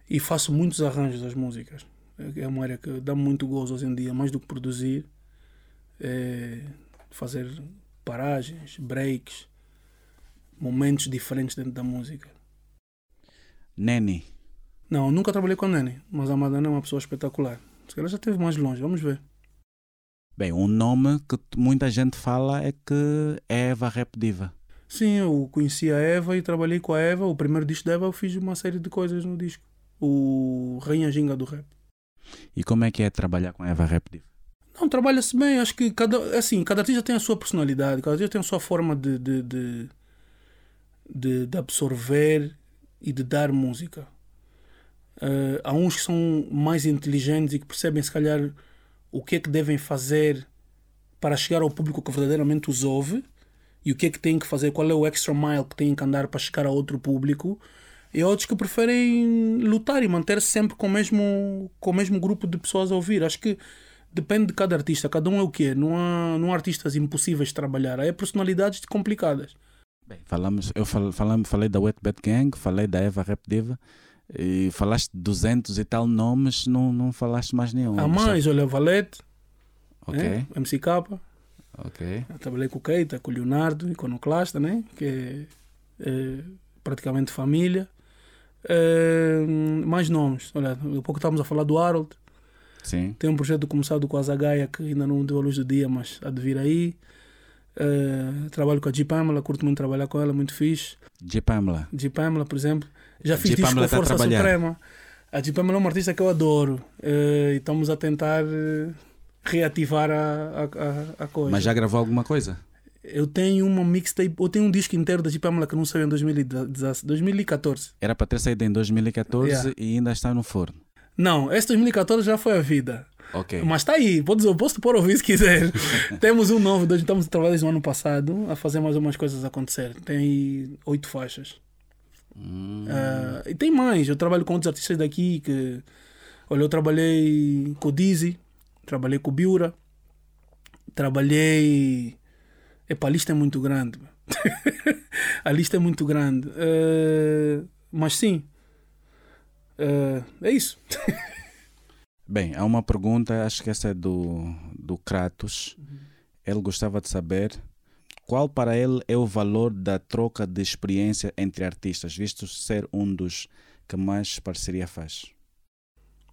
e faço muitos arranjos das músicas. É uma área que dá muito gozo hoje em dia, mais do que produzir. É fazer paragens, breaks, momentos diferentes dentro da música. Neni. Não, nunca trabalhei com a Nene, mas a Madonna é uma pessoa espetacular. Se calhar já esteve mais longe, vamos ver. Bem, um nome que muita gente fala é que é Eva Rap Diva. Sim, eu conheci a Eva e trabalhei com a Eva. O primeiro disco da Eva eu fiz uma série de coisas no disco. O Rainha Ginga do Rap. E como é que é trabalhar com a Eva Rap Diva? Não, trabalha-se bem. Acho que cada, assim, cada artista tem a sua personalidade, cada artista tem a sua forma de, de, de, de, de absorver e de dar música. Uh, há uns que são mais inteligentes e que percebem, se calhar, o que é que devem fazer para chegar ao público que verdadeiramente os ouve e o que é que têm que fazer, qual é o extra mile que têm que andar para chegar a outro público. E outros que preferem lutar e manter-se sempre com o, mesmo, com o mesmo grupo de pessoas a ouvir. Acho que depende de cada artista. Cada um é o que é. Não há, não há artistas impossíveis de trabalhar. Há personalidades complicadas. Bem, falamos, eu fal, falamos, falei da Wet Bad Gang, falei da Eva Rap Diva. E falaste 200 e tal nomes, não, não falaste mais nenhum. Há mais, olha, Valete, Ok, né? MCK. ok. Eu trabalhei com o Keita, com o Leonardo, iconoclasta, né? que é, é praticamente família. É, mais nomes, olha, há pouco estávamos a falar do Harold. Sim. Tem um projeto começado com a Zagaia que ainda não deu a luz do dia, mas há de vir aí. É, trabalho com a G Pamela, curto muito trabalhar com ela, muito fixe. G. Pamela. G Pamela, por exemplo. Já fiz disco com tá Força. Suprema. A G Pamela é uma artista que eu adoro. eh, e estamos a tentar eh, reativar a, a, a, coisa. Mas já gravou alguma coisa? Eu tenho uma mixtape, eu tenho um disco inteiro da G Pamela que não saiu em 2017 2014. Era para ter saído em 2014 Yeah. e ainda está no forno. Não, esse 2014 já foi a vida. Mas está aí, posso te pôr ouvir se quiser. Temos um novo, dois- estamos a trabalhar desde o ano passado a fazer mais umas coisas acontecer. Tem oito faixas. Ah, e tem mais, eu trabalho com outros artistas daqui que. Olha, eu trabalhei com o Dizzy, trabalhei com o Biura, trabalhei. Epá, a lista é muito grande. a lista é muito grande. Ah, mas sim. Ah, é isso. Bem, há uma pergunta, acho que essa é do, do Kratos. Ele gostava de saber qual para ele é o valor da troca de experiência entre artistas, visto ser um dos que mais parceria faz.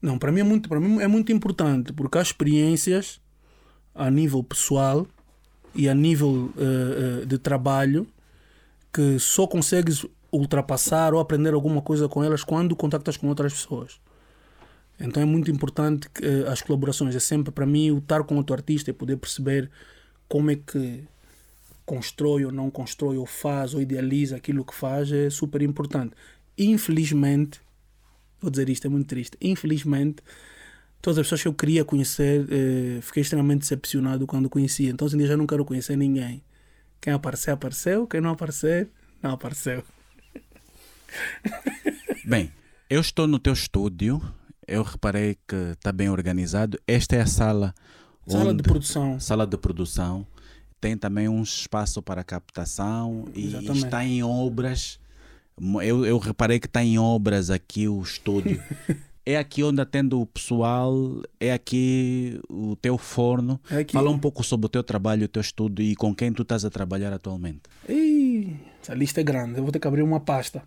Não, para mim é muito, para mim é muito importante, porque há experiências a nível pessoal e a nível eh, de trabalho que só consegues ultrapassar ou aprender alguma coisa com elas quando contactas com outras pessoas. Então é muito importante que, eh, as colaborações. É sempre para mim o estar com outro artista e poder perceber como é que constrói ou não constrói ou faz ou idealiza aquilo que faz é super importante. Infelizmente, vou dizer isto, é muito triste. Infelizmente, todas as pessoas que eu queria conhecer, eh, fiquei extremamente decepcionado quando conheci. Então, hoje em dia já não quero conhecer ninguém. Quem aparecer, apareceu. Quem não aparecer, não apareceu. Bem, eu estou no teu estúdio, eu reparei que está bem organizado. Esta é a sala, Sala onde- de produção. sala de produção. Tem também um espaço para captação e Exatamente. está em obras. Eu, eu reparei que está em obras aqui o estúdio. é aqui onde atende o pessoal, é aqui o teu forno. É. Fala um pouco sobre o teu trabalho, o teu estudo e com quem tu estás a trabalhar atualmente. Ih, essa lista é grande. Eu vou ter que abrir uma pasta.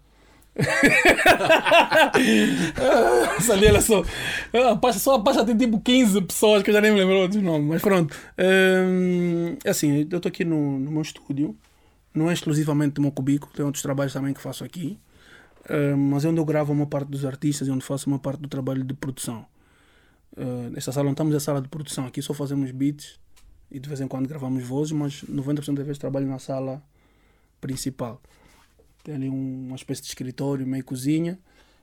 essa ali, só. A pasta, só a pasta tem tipo 15 pessoas que eu já nem me lembro dos nomes. Mas pronto. Hum, é assim, eu estou aqui no, no meu estúdio. Não é exclusivamente do meu cubículo. Tem outros trabalhos também que faço aqui. Hum, mas é onde eu gravo uma parte dos artistas e onde faço uma parte do trabalho de produção. Uh, nesta sala não estamos na sala de produção. Aqui só fazemos beats e de vez em quando gravamos vozes, mas 90% das vezes trabalho na sala principal. Tem ali um- uma espécie de escritório, meio cozinha,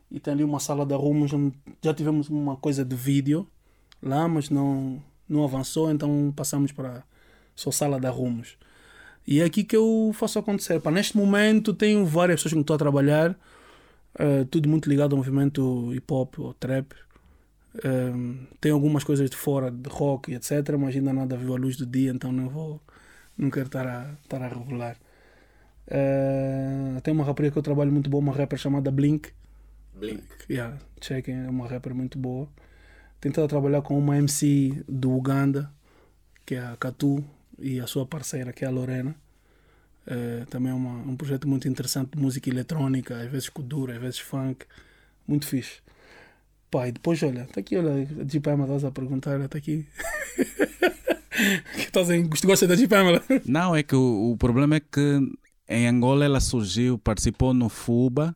e tem ali uma sala de arrumos já tivemos uma coisa de vídeo lá, mas não, não avançou, então passamos para só sala de arrumos. E é aqui que eu faço acontecer. Pá, neste momento tenho várias pessoas quem estou a trabalhar, eh, tudo muito ligado ao movimento hip hop ou trap. Um, tem algumas coisas de fora, de rock etc., mas ainda nada viu a luz do dia, então não vou Não quero estar a, estar a revelar. Uh, tem uma rapariga que eu trabalho muito boa, uma rapper chamada Blink. Blink. Yeah, chequem, é uma rapper muito boa. Tentado trabalhar com uma MC do Uganda, que é a Katu, e a sua parceira, que é a Lorena. Uh, também é uma, um projeto muito interessante de música eletrónica, às vezes kuduro, às vezes funk. Muito fixe. Pá, e depois, olha, está aqui, olha, a G Pamela estás a perguntar, está aqui. que estás em, gosta da G Pamela? Não, é que o, o problema é que em Angola ela surgiu, participou no FUBA,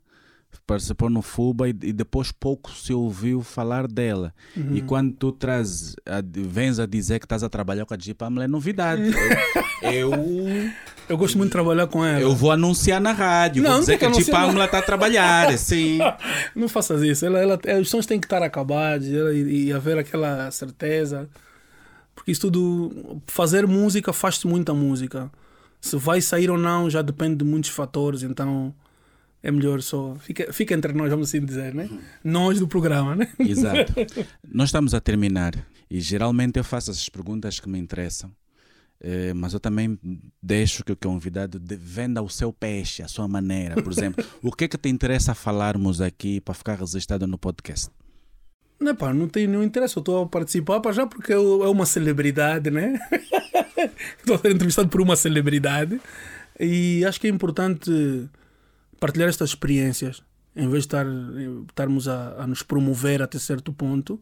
participou no FUBA e, e depois pouco se ouviu falar dela. Uhum. E quando tu traz, a, vens a dizer que estás a trabalhar com a G Pamela, é novidade. eu, eu, Eu gosto muito de trabalhar com ela. eu vou anunciar na rádio, Não, vou não dizer tem que que a anunciar, Pamela está a trabalhar, sim. Não faças isso. Ela, ela, os sons têm que estar acabados ela- e, e haver aquela certeza. Porque isso tudo. Fazer música faz-se muita música. Se vai sair ou não já depende de muitos fatores. Então é melhor só. Fica, fica entre nós, vamos assim dizer, né? Nós do programa, né? Exato. Nós estamos a terminar e geralmente eu faço essas perguntas que me interessam, eh, mas eu também deixo que o convidado venda o seu peixe, a sua maneira. Por exemplo, o que é que te interessa falarmos aqui para ficar registrado no podcast? Não, pá, não tem nenhum interesse. Eu estou a participar para já porque eu- é uma celebridade, né? Estou a ser entrevistado por uma celebridade e acho que é importante partilhar estas experiências em vez de estar, estarmos a, a nos promover até certo ponto.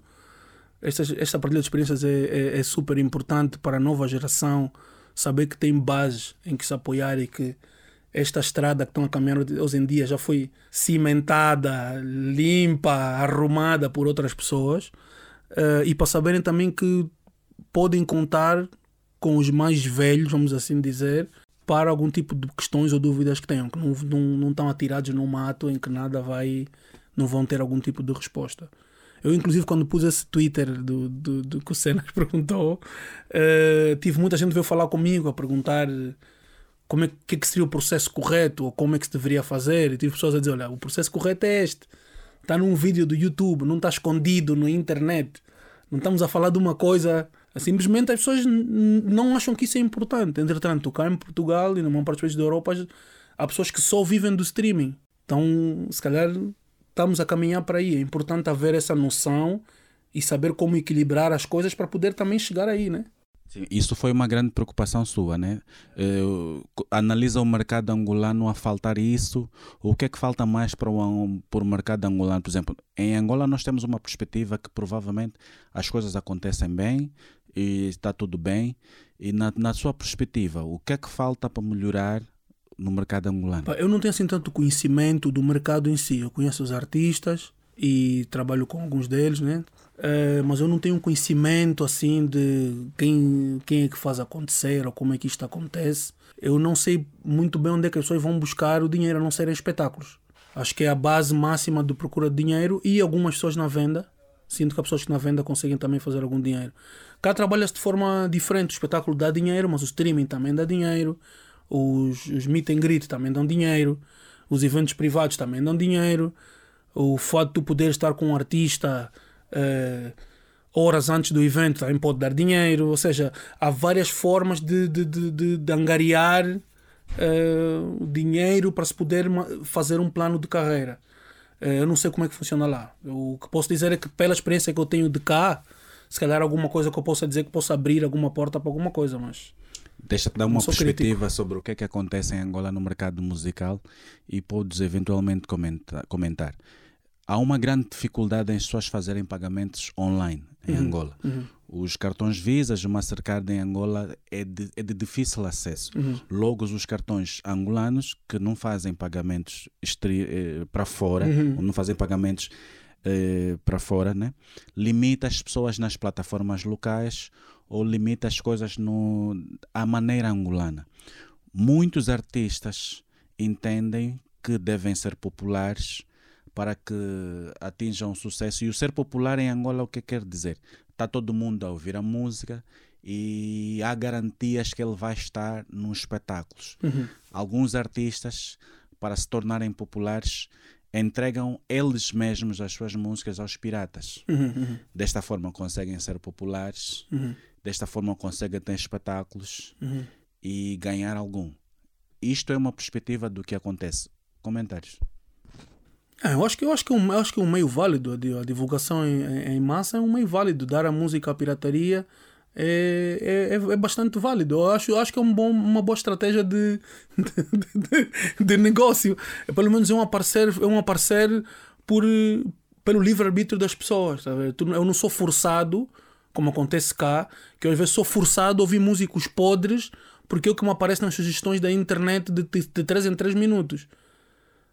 Esta, esta partilha de experiências é, é, é super importante para a nova geração saber que tem bases em que se apoiar e que esta estrada que estão a caminhar hoje em dia já foi cimentada, limpa, arrumada por outras pessoas eh, e para saberem também que podem contar com os mais velhos, vamos assim dizer, para algum tipo de questões ou dúvidas que tenham, que não, não, não estão atirados num mato em que nada vai, não vão ter algum tipo de resposta. Eu, inclusive, quando pus esse Twitter do, do, do que o Senas perguntou, eh, tive muita gente que veio falar comigo a perguntar como é que, que seria o processo correto ou como é que se deveria fazer. E tive pessoas a dizer: olha, o processo correto é este. Está num vídeo do YouTube, não está escondido na internet. Não estamos a falar de uma coisa. Simplesmente as pessoas não acham que isso é importante. Entretanto, cá em Portugal e numa parte dos países da Europa, há pessoas que só vivem do streaming. Então, se calhar, estamos a caminhar para aí. É importante haver essa noção e saber como equilibrar as coisas para poder também chegar aí, né? Sim, isso foi uma grande preocupação sua, né? Co- analisa o mercado angolano a faltar isso. O que é que falta mais para o, para o mercado angolano? Por exemplo, em Angola nós temos uma perspectiva que provavelmente as coisas acontecem bem e está tudo bem. E na, na sua perspectiva, o que é que falta para melhorar no mercado angolano? Eu não tenho assim tanto conhecimento do mercado em si. Eu conheço os artistas e trabalho com alguns deles, né? Eh, mas eu não tenho conhecimento assim de quem, quem é que faz acontecer ou como é que isto acontece. Eu não sei muito bem onde é que as pessoas vão buscar o dinheiro a não serem espetáculos. Acho que é a base máxima de procura de dinheiro e algumas pessoas na venda. Sinto que as pessoas que na venda conseguem também fazer algum dinheiro. Cá trabalha-se de forma diferente. O espetáculo dá dinheiro, mas o streaming também dá dinheiro. Os, os meet and greet também dão dinheiro. Os eventos privados também dão dinheiro. O fato de tu poder estar com um artista eh, horas antes do evento também pode dar dinheiro. Ou seja, há várias formas de, de, de, de, de angariar eh, dinheiro para se poder fazer um plano de carreira. Eh, eu não sei como é que funciona lá. O que posso dizer é que pela experiência que eu tenho de cá, se calhar alguma coisa que eu possa dizer que possa abrir alguma porta para alguma coisa, mas Deixa-te dar uma perspectiva sobre o que é que acontece em Angola no mercado musical e podes eventualmente comenta- comentar. Há uma grande dificuldade em as pessoas fazerem pagamentos online em Angola. Os cartões Visa, o Mastercard em Angola é de, é de difícil acesso. Logo, os cartões angolanos que não fazem pagamentos eh, para fora, ou não fazem pagamentos eh, para fora, né? limita as pessoas nas plataformas locais ou limita as coisas no, à maneira angolana. Muitos artistas entendem que devem ser populares para que atinjam sucesso. E o ser popular em Angola, o que quer dizer? Está todo mundo a ouvir a música e há garantias que ele vai estar nos espetáculos. Alguns artistas, para se tornarem populares, entregam eles mesmos as suas músicas aos piratas. Desta forma conseguem ser populares, desta forma conseguem ter espetáculos e ganhar algum. Isto é uma perspectiva do que acontece. Comentários. É, eu acho que eu acho que é um, eu acho que é um meio válido a divulgação em, em, massa é um meio válido. Dar a música à pirataria é, é, é, bastante válido. Eu acho, eu acho que é um bom, uma boa estratégia de, de, de, de negócio. É, pelo menos é um aparecer é um aparecer por pelo livre arbítrio das pessoas sabe? eu não sou forçado como acontece cá que às vezes sou forçado a ouvir músicos podres porque é o que me aparece nas sugestões da internet de, de, de 3 em 3 minutos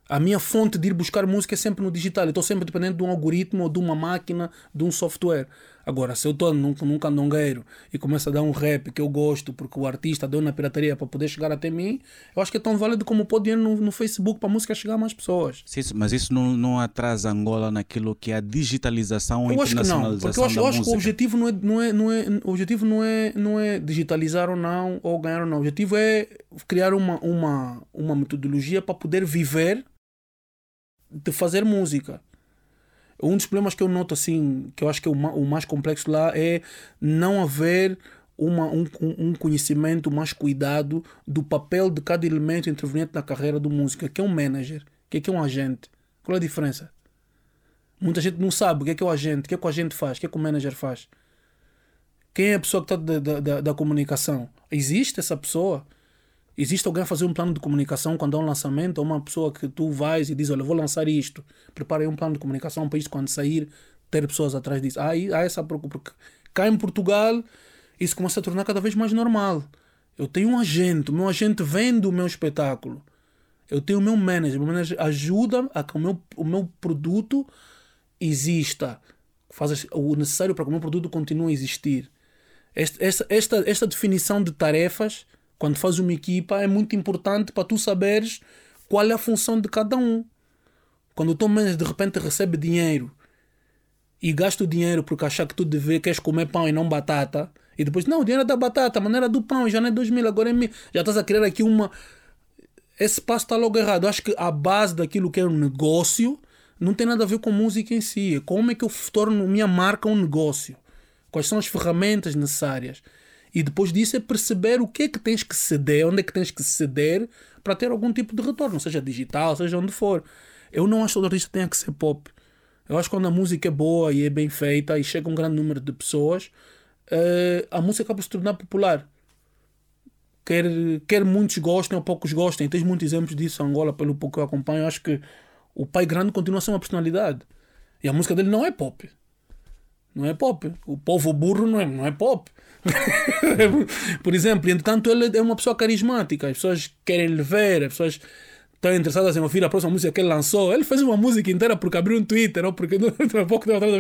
a minha fonte de ir buscar música é sempre no digital. Eu estou sempre dependendo de um algoritmo ou de uma máquina, de um software. Agora, se eu estou num, num candongueiro e começo a dar um rap que eu gosto porque o artista deu na pirataria para poder chegar até mim, eu acho que é tão válido como pôr dinheiro no, no Facebook para a música chegar a mais pessoas. Sim, mas isso não, não atrasa Angola naquilo que é a digitalização ou eu acho que não, porque eu acho, eu acho que o objetivo não é, não é, não é, o objetivo não é, não é digitalizar ou não, ou ganhar ou não. O objetivo é criar uma, uma, uma metodologia para poder viver de fazer música. Um dos problemas que eu noto assim, que eu acho que é o mais complexo lá é não haver uma, um, um conhecimento mais cuidado do papel de cada elemento interveniente na carreira do músico. que é um manager? O que é, que é um agente? Qual é a diferença? Muita gente não sabe o que é, que é o agente, o que é que o agente faz, o que é que o manager faz. Quem é a pessoa que está da, da, da comunicação? Existe essa pessoa? Existe alguém a fazer um plano de comunicação quando há um lançamento? Ou uma pessoa que tu vais e diz: Olha, vou lançar isto, preparei um plano de comunicação para isto quando sair, ter pessoas atrás disso. Há, há essa preocupação. Porque cá em Portugal isso começa a tornar cada vez mais normal. Eu tenho um agente, o meu agente vende o meu espetáculo. Eu tenho o meu manager, o meu manager ajuda a que o meu, o meu produto exista, faz o necessário para que o meu produto continue a existir. Esta, esta, esta definição de tarefas quando fazes uma equipa, é muito importante para tu saberes qual é a função de cada um. Quando o teu manager de repente recebe dinheiro e gasta o dinheiro porque achar que tu deve, queres comer pão e não batata, e depois, não, o dinheiro é da batata, mas não era do pão, já não é 2 mil, agora é mil. Já estás a criar aqui uma. Esse passo está logo errado. Acho que a base daquilo que é um negócio não tem nada a ver com música em si. É como é que eu torno minha marca um negócio? Quais são as ferramentas necessárias? E depois disso é perceber o que é que tens que ceder, onde é que tens que ceder para ter algum tipo de retorno, seja digital, seja onde for. Eu não acho que o artista tenha que ser pop. Eu acho que quando a música é boa e é bem feita e chega um grande número de pessoas, uh, a música acaba se tornar popular. Quer, quer muitos gostem ou poucos gostem. Tens muitos exemplos disso em Angola, pelo pouco que eu acompanho. Eu acho que o Pai Grande continua a ser uma personalidade. E a música dele não é pop. Não é pop. O povo burro não é, não é pop. Por exemplo, entretanto, ele é uma pessoa carismática, as pessoas querem lhe ver, as pessoas estão interessadas em ouvir a próxima música que ele lançou. Ele fez uma música inteira porque abriu um Twitter ou porque um pouco atrás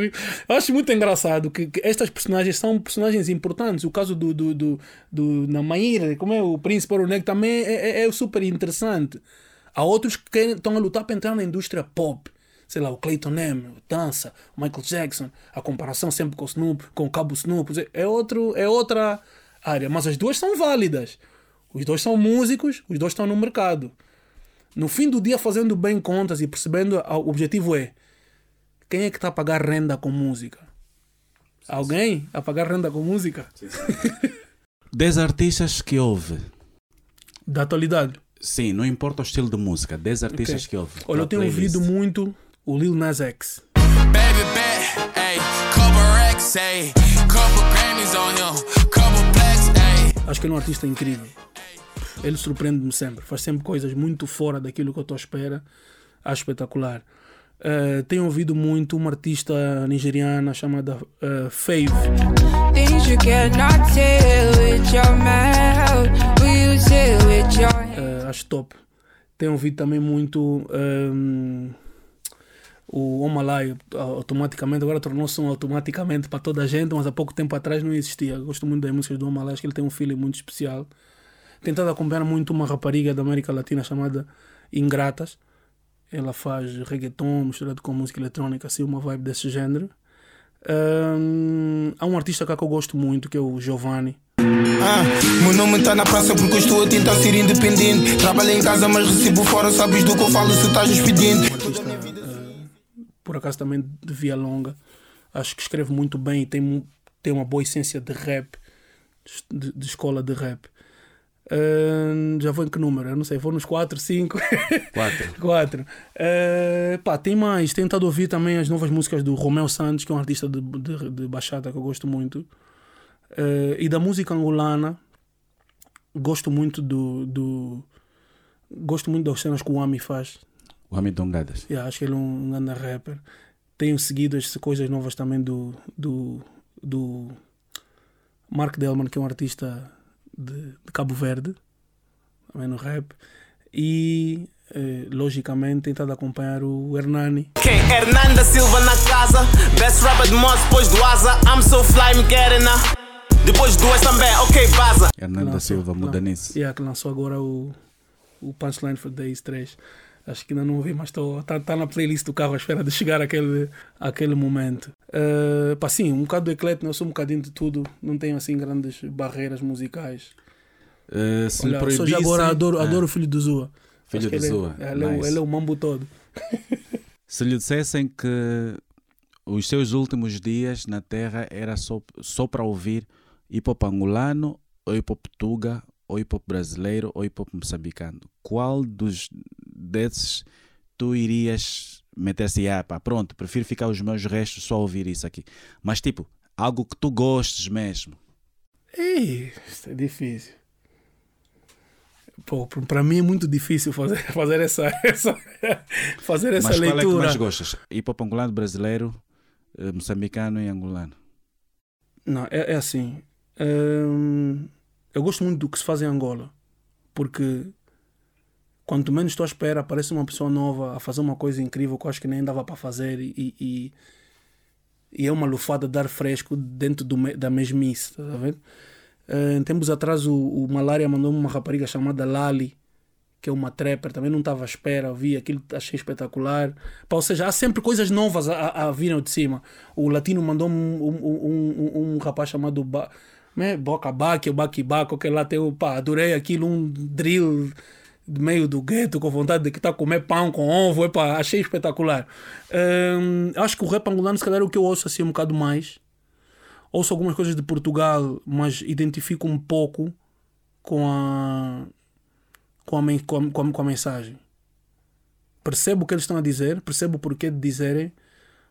Eu acho muito engraçado que, que, estas personagens são personagens importantes. O caso do, do, do, do Namaíra, como é o Príncipe Ouro Negro, também é, é, é super interessante. Há outros que estão a lutar para entrar na indústria pop sei lá, o Clayton Name, o Dança, o Michael Jackson, a comparação sempre com o Snoop, com o Cabo Snoop, é, outro, é outra área. Mas as duas são válidas. Os dois são músicos, os dois estão no mercado. No fim do dia, fazendo bem contas e percebendo, o objetivo é quem é que está a pagar renda com música? Alguém a pagar renda com música? Dez artistas que houve. Da atualidade. Sim, não importa o estilo de música, 10 artistas okay. que houve. Olha, eu tenho ouvido muito o Lil Nas X. Acho que ele é um artista incrível. Ele surpreende-me sempre. Faz sempre coisas muito fora daquilo que eu estou à espera. Acho espetacular. Uh, tenho ouvido muito uma artista nigeriana chamada uh, Fave. Uh, acho top. Tenho ouvido também muito um, o Omalai automaticamente, agora tornou-se um automaticamente para toda a gente, mas há pouco tempo atrás não existia. Gosto muito das músicas do Omalai, acho que ele tem um feeling muito especial. Tentado acompanhar muito uma rapariga da América Latina chamada Ingratas. Ela faz reggaeton misturado com música eletrônica, assim, uma vibe desse género. Um, há um artista cá que eu gosto muito, que é o Giovanni. Ah, meu nome tá na praça porque eu estou a tentar ser independente. Trabalho em casa, mas recebo fora, sabes do que eu falo se estás no expediente. Uh, por acaso também de via longa. Acho que escreve muito bem e tem, tem uma boa essência de rap, de, de escola de rap. Uh, já vou em que número? Eu não sei, vou nos 4, 5. Quatro. 4. Uh, pá, tem mais. Tenho tentado ouvir também as novas músicas do Romeu Santos, que é um artista de, de, de bachata que eu gosto muito. Uh, e da música angolana, gosto muito do, do. Gosto muito das cenas que o Ami faz. O Hamid Dongadas. Yeah, acho que ele é um grande rapper. Tenho seguido as coisas novas também do, do, do Mark Delman, que é um artista de, de Cabo Verde, também no rap. E, eh, logicamente, tentado acompanhar o Hernani. Quem? Hernanda Silva na casa. Best rapper de mods depois do Asa. I'm so fly, me getting her. Depois do West também, ok, vaza. Hernanda Lançou- Silva, muda nisso. Yeah, que lançou agora o, o Punchline for Days 3. Acho que ainda não ouvi, mas está tá na playlist do carro à espera de chegar àquele, àquele momento. Uh, pá, sim, um bocado do eclético, eu sou um bocadinho de tudo. Não tenho assim grandes barreiras musicais. Uh, se Olha, só proibissem- já agora adoro, Ah, adoro o filho do Zua. Filho do ele é- Zua, Ele, é, o- nice. ele é o mambo todo. Se lhe dissessem que os seus últimos dias na Terra era só, só para ouvir hip hop angolano, ou hip hop tuga, ou hip hop brasileiro, ou hip hop moçambicano, qual dos desses tu irias meter assim, ah, pá, pronto, prefiro ficar os meus restos só ouvir isso aqui. Mas tipo, algo que tu gostes mesmo. Ei, isso é difícil. Pô, para mim é muito difícil fazer, fazer essa, essa, fazer essa Mas qual é que leitura. mais gostas? Hip hop angolano, brasileiro, eh, moçambicano e angolano? Não, é, é assim. hum, eu gosto muito do que se faz em Angola. Porque quanto menos estou à espera, aparece uma pessoa nova a fazer uma coisa incrível que eu acho que nem dava para fazer e, e, e é uma lufada de ar fresco dentro do, da mesmice, tá vendo? Uh, tempos atrás o, o Malária mandou-me uma rapariga chamada Lali, que é uma trapper, também não estava à espera, vi aquilo, achei espetacular. Pá, ou seja, há sempre coisas novas a, a, a virem de cima. O Latino mandou-me um, um, um, um, rapaz chamado ba, né, Boca Baque, o Baki Baco, que lá tem o pá, adorei aquilo, um drill de meio do gueto com vontade de que tá a comer pão com ovo, epá, achei espetacular. Hum, acho que o rap angolano, se calhar, é o que eu ouço assim um bocado mais. Ouço algumas coisas de Portugal, mas identifico um pouco com a, com a, com a, com a, com a mensagem. Percebo o que eles estão a dizer, percebo o porquê de dizerem,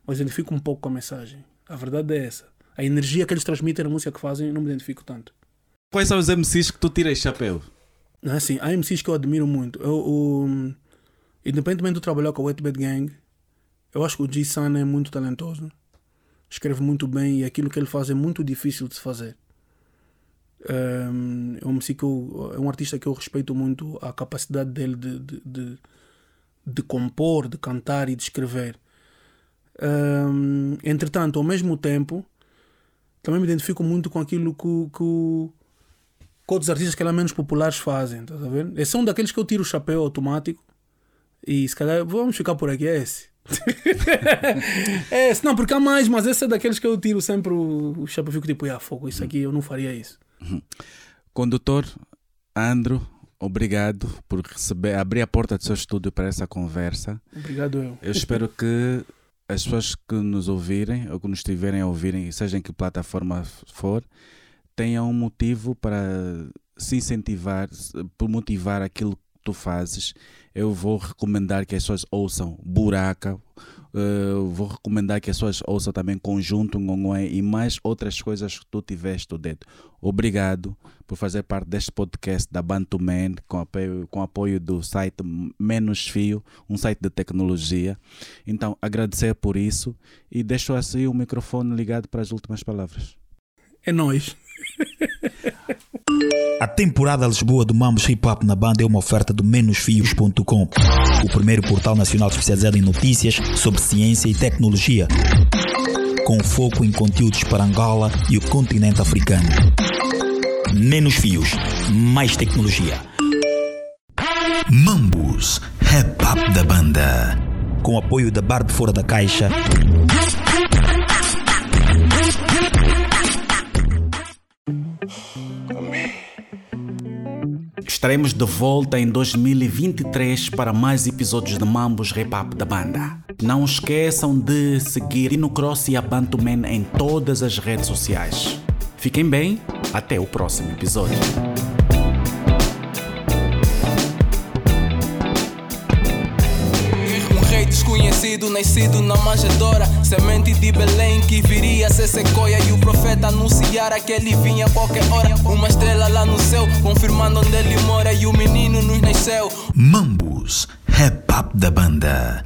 mas identifico um pouco com a mensagem. A verdade é essa. A energia que eles transmitem na música que fazem, não me identifico tanto. Quais são os MCs que tu tiras chapéu? É assim, há MCs que eu admiro muito. Eu, o- independentemente de trabalhar com a Wet Bad Gang, eu acho que o G-Sun é muito talentoso. Escreve muito bem e aquilo que ele faz é muito difícil de se fazer. Um, é, um MC que eu, é um artista que eu respeito muito a capacidade dele de, de, de, de compor, de cantar e de escrever. Um, entretanto, ao mesmo tempo, também me identifico muito com aquilo que, que, que outros artistas que eram menos populares fazem, tá a ver? Esse é um daqueles que eu tiro o chapéu automático e se calhar vamos ficar por aqui, é esse. é esse, não, porque há mais, mas esse é daqueles que eu tiro sempre o, chapéu fico tipo, ah, fogo, isso aqui eu não faria isso. Condutor Andro, obrigado por receber, abrir a porta do seu estúdio para essa conversa. Obrigado eu. Eu espero que as pessoas que nos ouvirem ou que nos estiverem a ouvirem, seja em que plataforma for, tenham um motivo para se incentivar, por motivar aquilo que tu fazes. Eu vou recomendar que as pessoas ouçam Buraca, eh, vou recomendar que as pessoas ouçam também Conjunto Ngongoé e mais outras coisas que tu tiveste o dedo. Obrigado por fazer parte deste podcast da Bantu Man com apoio, com apoio do site Menos Fio, um site de tecnologia. Então, agradecer por isso e deixo assim o microfone ligado para as últimas palavras. É nóis. A temporada Lisboa do Mambos Hip Hop na banda é uma oferta do menosfios.com, o primeiro portal nacional especializado em notícias sobre ciência e tecnologia, com foco em conteúdos para Angola e o continente africano. Menos fios, mais tecnologia. Mambus, Hip Hop da banda. Com apoio da Bar de Fora da Caixa. Estaremos de volta em 2023 para mais episódios de Mambos Rap Up da banda. Não esqueçam de seguir Dino Cross e a Bantuman em todas as redes sociais. Fiquem bem, até o próximo episódio. Nascido na manjedoura. Semente de Belém que viria a ser sequoia. E o profeta anunciara que ele vinha a qualquer hora. Uma estrela lá no céu, confirmando onde ele mora. E o menino nos nasceu. Mambus, rap up da banda.